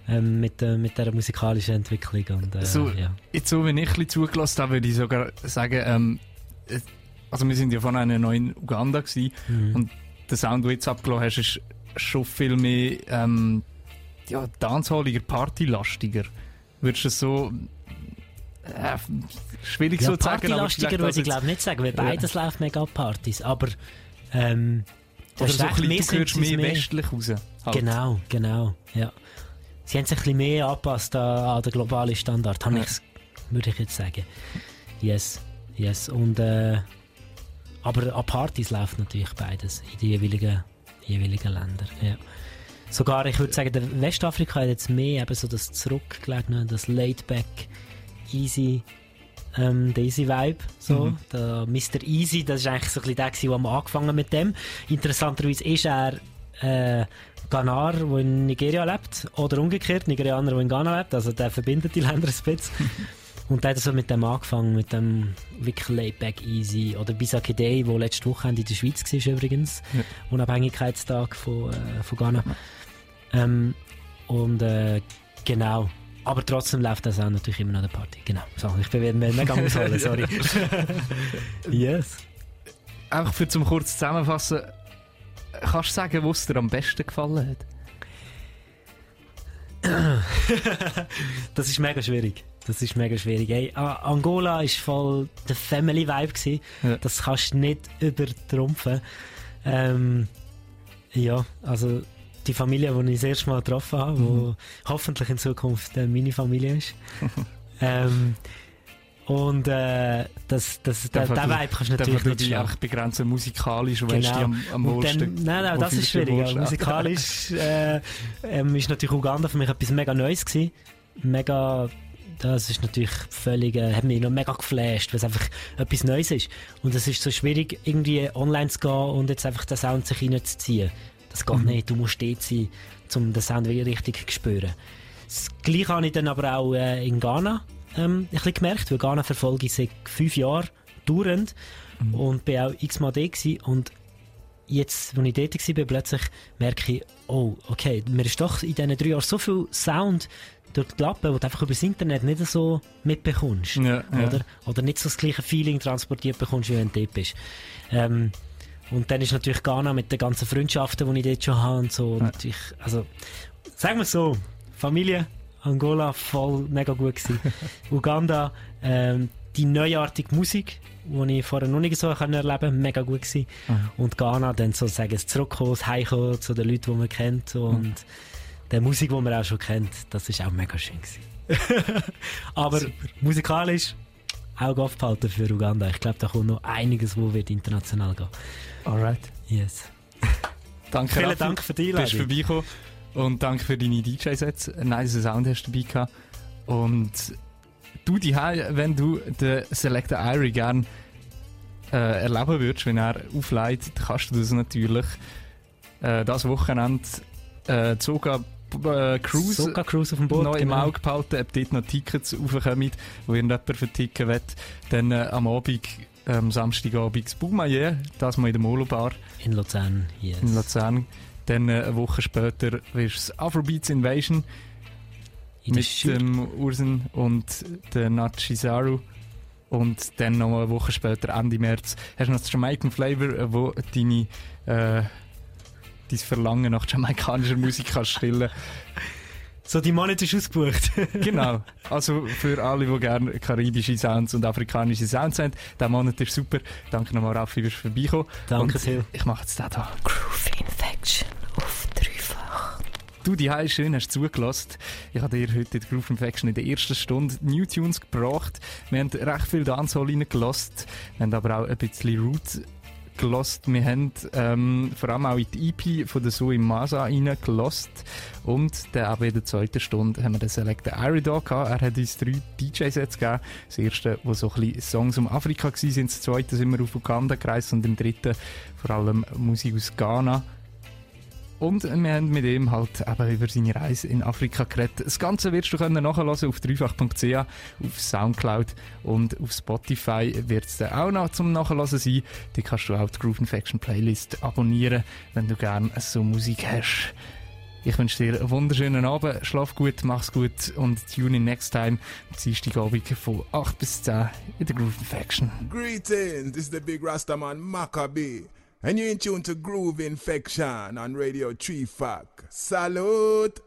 Ähm, mit, äh, mit dieser musikalischen Entwicklung. Und, äh, So, ja. Jetzt so, wenn ich ein bisschen zugelassen habe, würde ich sogar sagen, ähm, äh, also wir sind ja von einer neuen Uganda gewesen Mhm. und der Sound, den du jetzt abgelassen hast, ist schon viel mehr ähm, ja, dancehalliger, partylastiger. Würdest du das so äh, schwierig ja, so sagen, Partylastiger würde ich jetzt- glaube nicht sagen, weil Ja. beides läuft mega Partys. Aber ähm, Oder so ein bisschen, du sind uns mehr westlich raus. Halt. Genau, genau, ja. Sie haben sich ein bisschen mehr angepasst an, an den globalen Standard, Ja. würde ich jetzt sagen. Yes, yes. Und, äh, aber an Partys läuft natürlich beides in den jeweiligen, jeweiligen Ländern. Ja. Sogar, ich würde sagen, der Westafrika hat jetzt mehr eben so das zurückgelegene, das laid-back, easy, ähm, der Easy Vibe. So. Mhm. Der Mr. Easy, das ist eigentlich so ein bisschen der, der am angefangen mit dem. Interessanterweise ist er äh, Ghanaer, der in Nigeria lebt, oder umgekehrt, Nigerianer, der in Ghana lebt. Also der verbindet die Länder ein bisschen. Und der hat so mit dem angefangen, mit dem wirklich laid-back easy. Oder Bisaki Day, der letzte Woche in der Schweiz war übrigens. Ja. Unabhängigkeitstag von, äh, von Ghana. Ähm, und äh, genau. Aber trotzdem läuft das auch natürlich immer noch der Party. Genau. So, ich bin wieder mega ausholen, sorry. yes. Einfach für zum kurz zusammenfassen, kannst du sagen, was dir am besten gefallen hat? das ist mega schwierig. Das ist mega schwierig. Ey, A- Angola ist voll der Family Vibe gewesen. Ja. Das kannst du nicht übertrumpfen. Ähm, ja, also die Familie, die ich das erste Mal getroffen habe, Mhm. die hoffentlich in Zukunft äh, meine Familie ist. ähm, und äh, das, das, der, der Vibe kannst du natürlich nicht schlagen. einfach begrenzen musikalisch, weißt du, am, am Genau. Wohlsten. dann, nein, nein, das ist dich schwierig. musikalisch äh, ähm, ist natürlich Uganda für mich etwas mega Neues gewesen. Mega, das ist natürlich völlig, äh, hat mich noch mega geflasht, weil es einfach etwas Neues ist. Und es ist so schwierig, irgendwie online zu gehen und jetzt einfach den Sound sich reinzuziehen. Das geht Mhm. nicht. Du musst dort sein, um den Sound wieder richtig zu spüren. Das Gleiche habe ich dann aber auch äh, in Ghana ähm, ein bisschen gemerkt, weil Ghana verfolge ich seit fünf Jahren dauernd und bin auch x-mal da gewesen. und jetzt, als ich dort war, plötzlich merke ich, oh, okay, mir ist doch in diesen drei Jahren so viel Sound durch die Lappen, wo du einfach über das Internet nicht so mitbekommst. Ja, ja. Oder? oder nicht so das gleiche Feeling transportiert bekommst, wie wenn du dort bist. Ähm, und dann ist natürlich Ghana mit den ganzen Freundschaften, die ich dort schon habe und so. Natürlich, also, sagen wir es so, Familie, Angola, voll mega gut gewesen. Uganda, ähm, die neuartige Musik, die ich vorher noch nicht so erleben konnte, mega gut gewesen. Mhm. Und Ghana dann sozusagen das Zurückkommen, das Heimkommen zu den Leuten, die man kennt und der Musik, die man auch schon kennt, das ist auch mega schön gewesen. Aber musikalisch Auge aufbehalten für Uganda. Ich glaube, da kommt noch einiges, wo wird international gehen. Alright. Yes. Danke, Vielen Raffi. Dank für die Bist Einladung. vorbeigekommen. Und danke für deine DJ-Sets. Ein nice Sound hast du dabei gehabt. Und du die wenn du den Selector Irie gern äh, erleben würdest, wenn er aufleitet, kannst du das natürlich äh, das Wochenende äh, Soga äh, Cruise, Soga Cruise auf dem Boot, noch im genau. Auge behalten, ob dort noch Tickets raufkommen, wo irgendjemand verticken will. Dann äh, am Abend, ähm, Samstagabend das Boumayer, das mal in der Molo Bar. In Luzern, yes. In Luzern. Dann äh, eine Woche später wirst das Afrobeats Invasion In mit Schür. dem Ursen und der Nachisaru. Und dann noch eine Woche später, Ende März, hast du noch das Jamaican Flavor, wo deine, äh, dein Verlangen nach jamaikanischer Musik kannst stillen. So, die Monate ist ausgebucht. genau. Also für alle, die gerne karibische Sounds und afrikanische Sounds haben, der Monat ist super. Danke nochmal, Raffi, fürs Vorbeikommen. Danke, Und Till. Ich mache jetzt den hier. Groove Infection auf dreifach. Du, die Hause schön hast zugelassen. Ich habe dir heute der Groove Infection in der ersten Stunde New Tunes gebracht. Wir haben recht viel Dancehall reingelassen. Wir haben aber auch ein bisschen Roots gelassen. Wir haben ähm, vor allem auch in die EP von der Zoe Masa reingelassen. Und dann aber in der zweiten Stunde haben wir den Selector Irie da gehabt. Er hat uns drei DJ-Sets gegeben. Das erste, wo so ein bisschen Songs um Afrika waren. Das zweite sind wir auf Uganda gereist. Und im dritten vor allem Musik aus Ghana. Und wir haben mit ihm halt eben über seine Reise in Afrika geredet. Das Ganze wirst du können nachhören auf dreifach.ch, auf Soundcloud und auf Spotify wird es dann auch noch zum Nachhören sein. Die kannst du auch die Groove Infection Playlist abonnieren, wenn du gerne so Musik hast. Ich wünsche dir einen wunderschönen Abend, schlaf gut, mach's gut und tune in next time am Dienstagabend von 8 bis 10 in der Groove Infection. Greetings, this is the big Rastaman Maccabee, and you're in tune to Groove Infection on Radio Tree Fuck. Salute!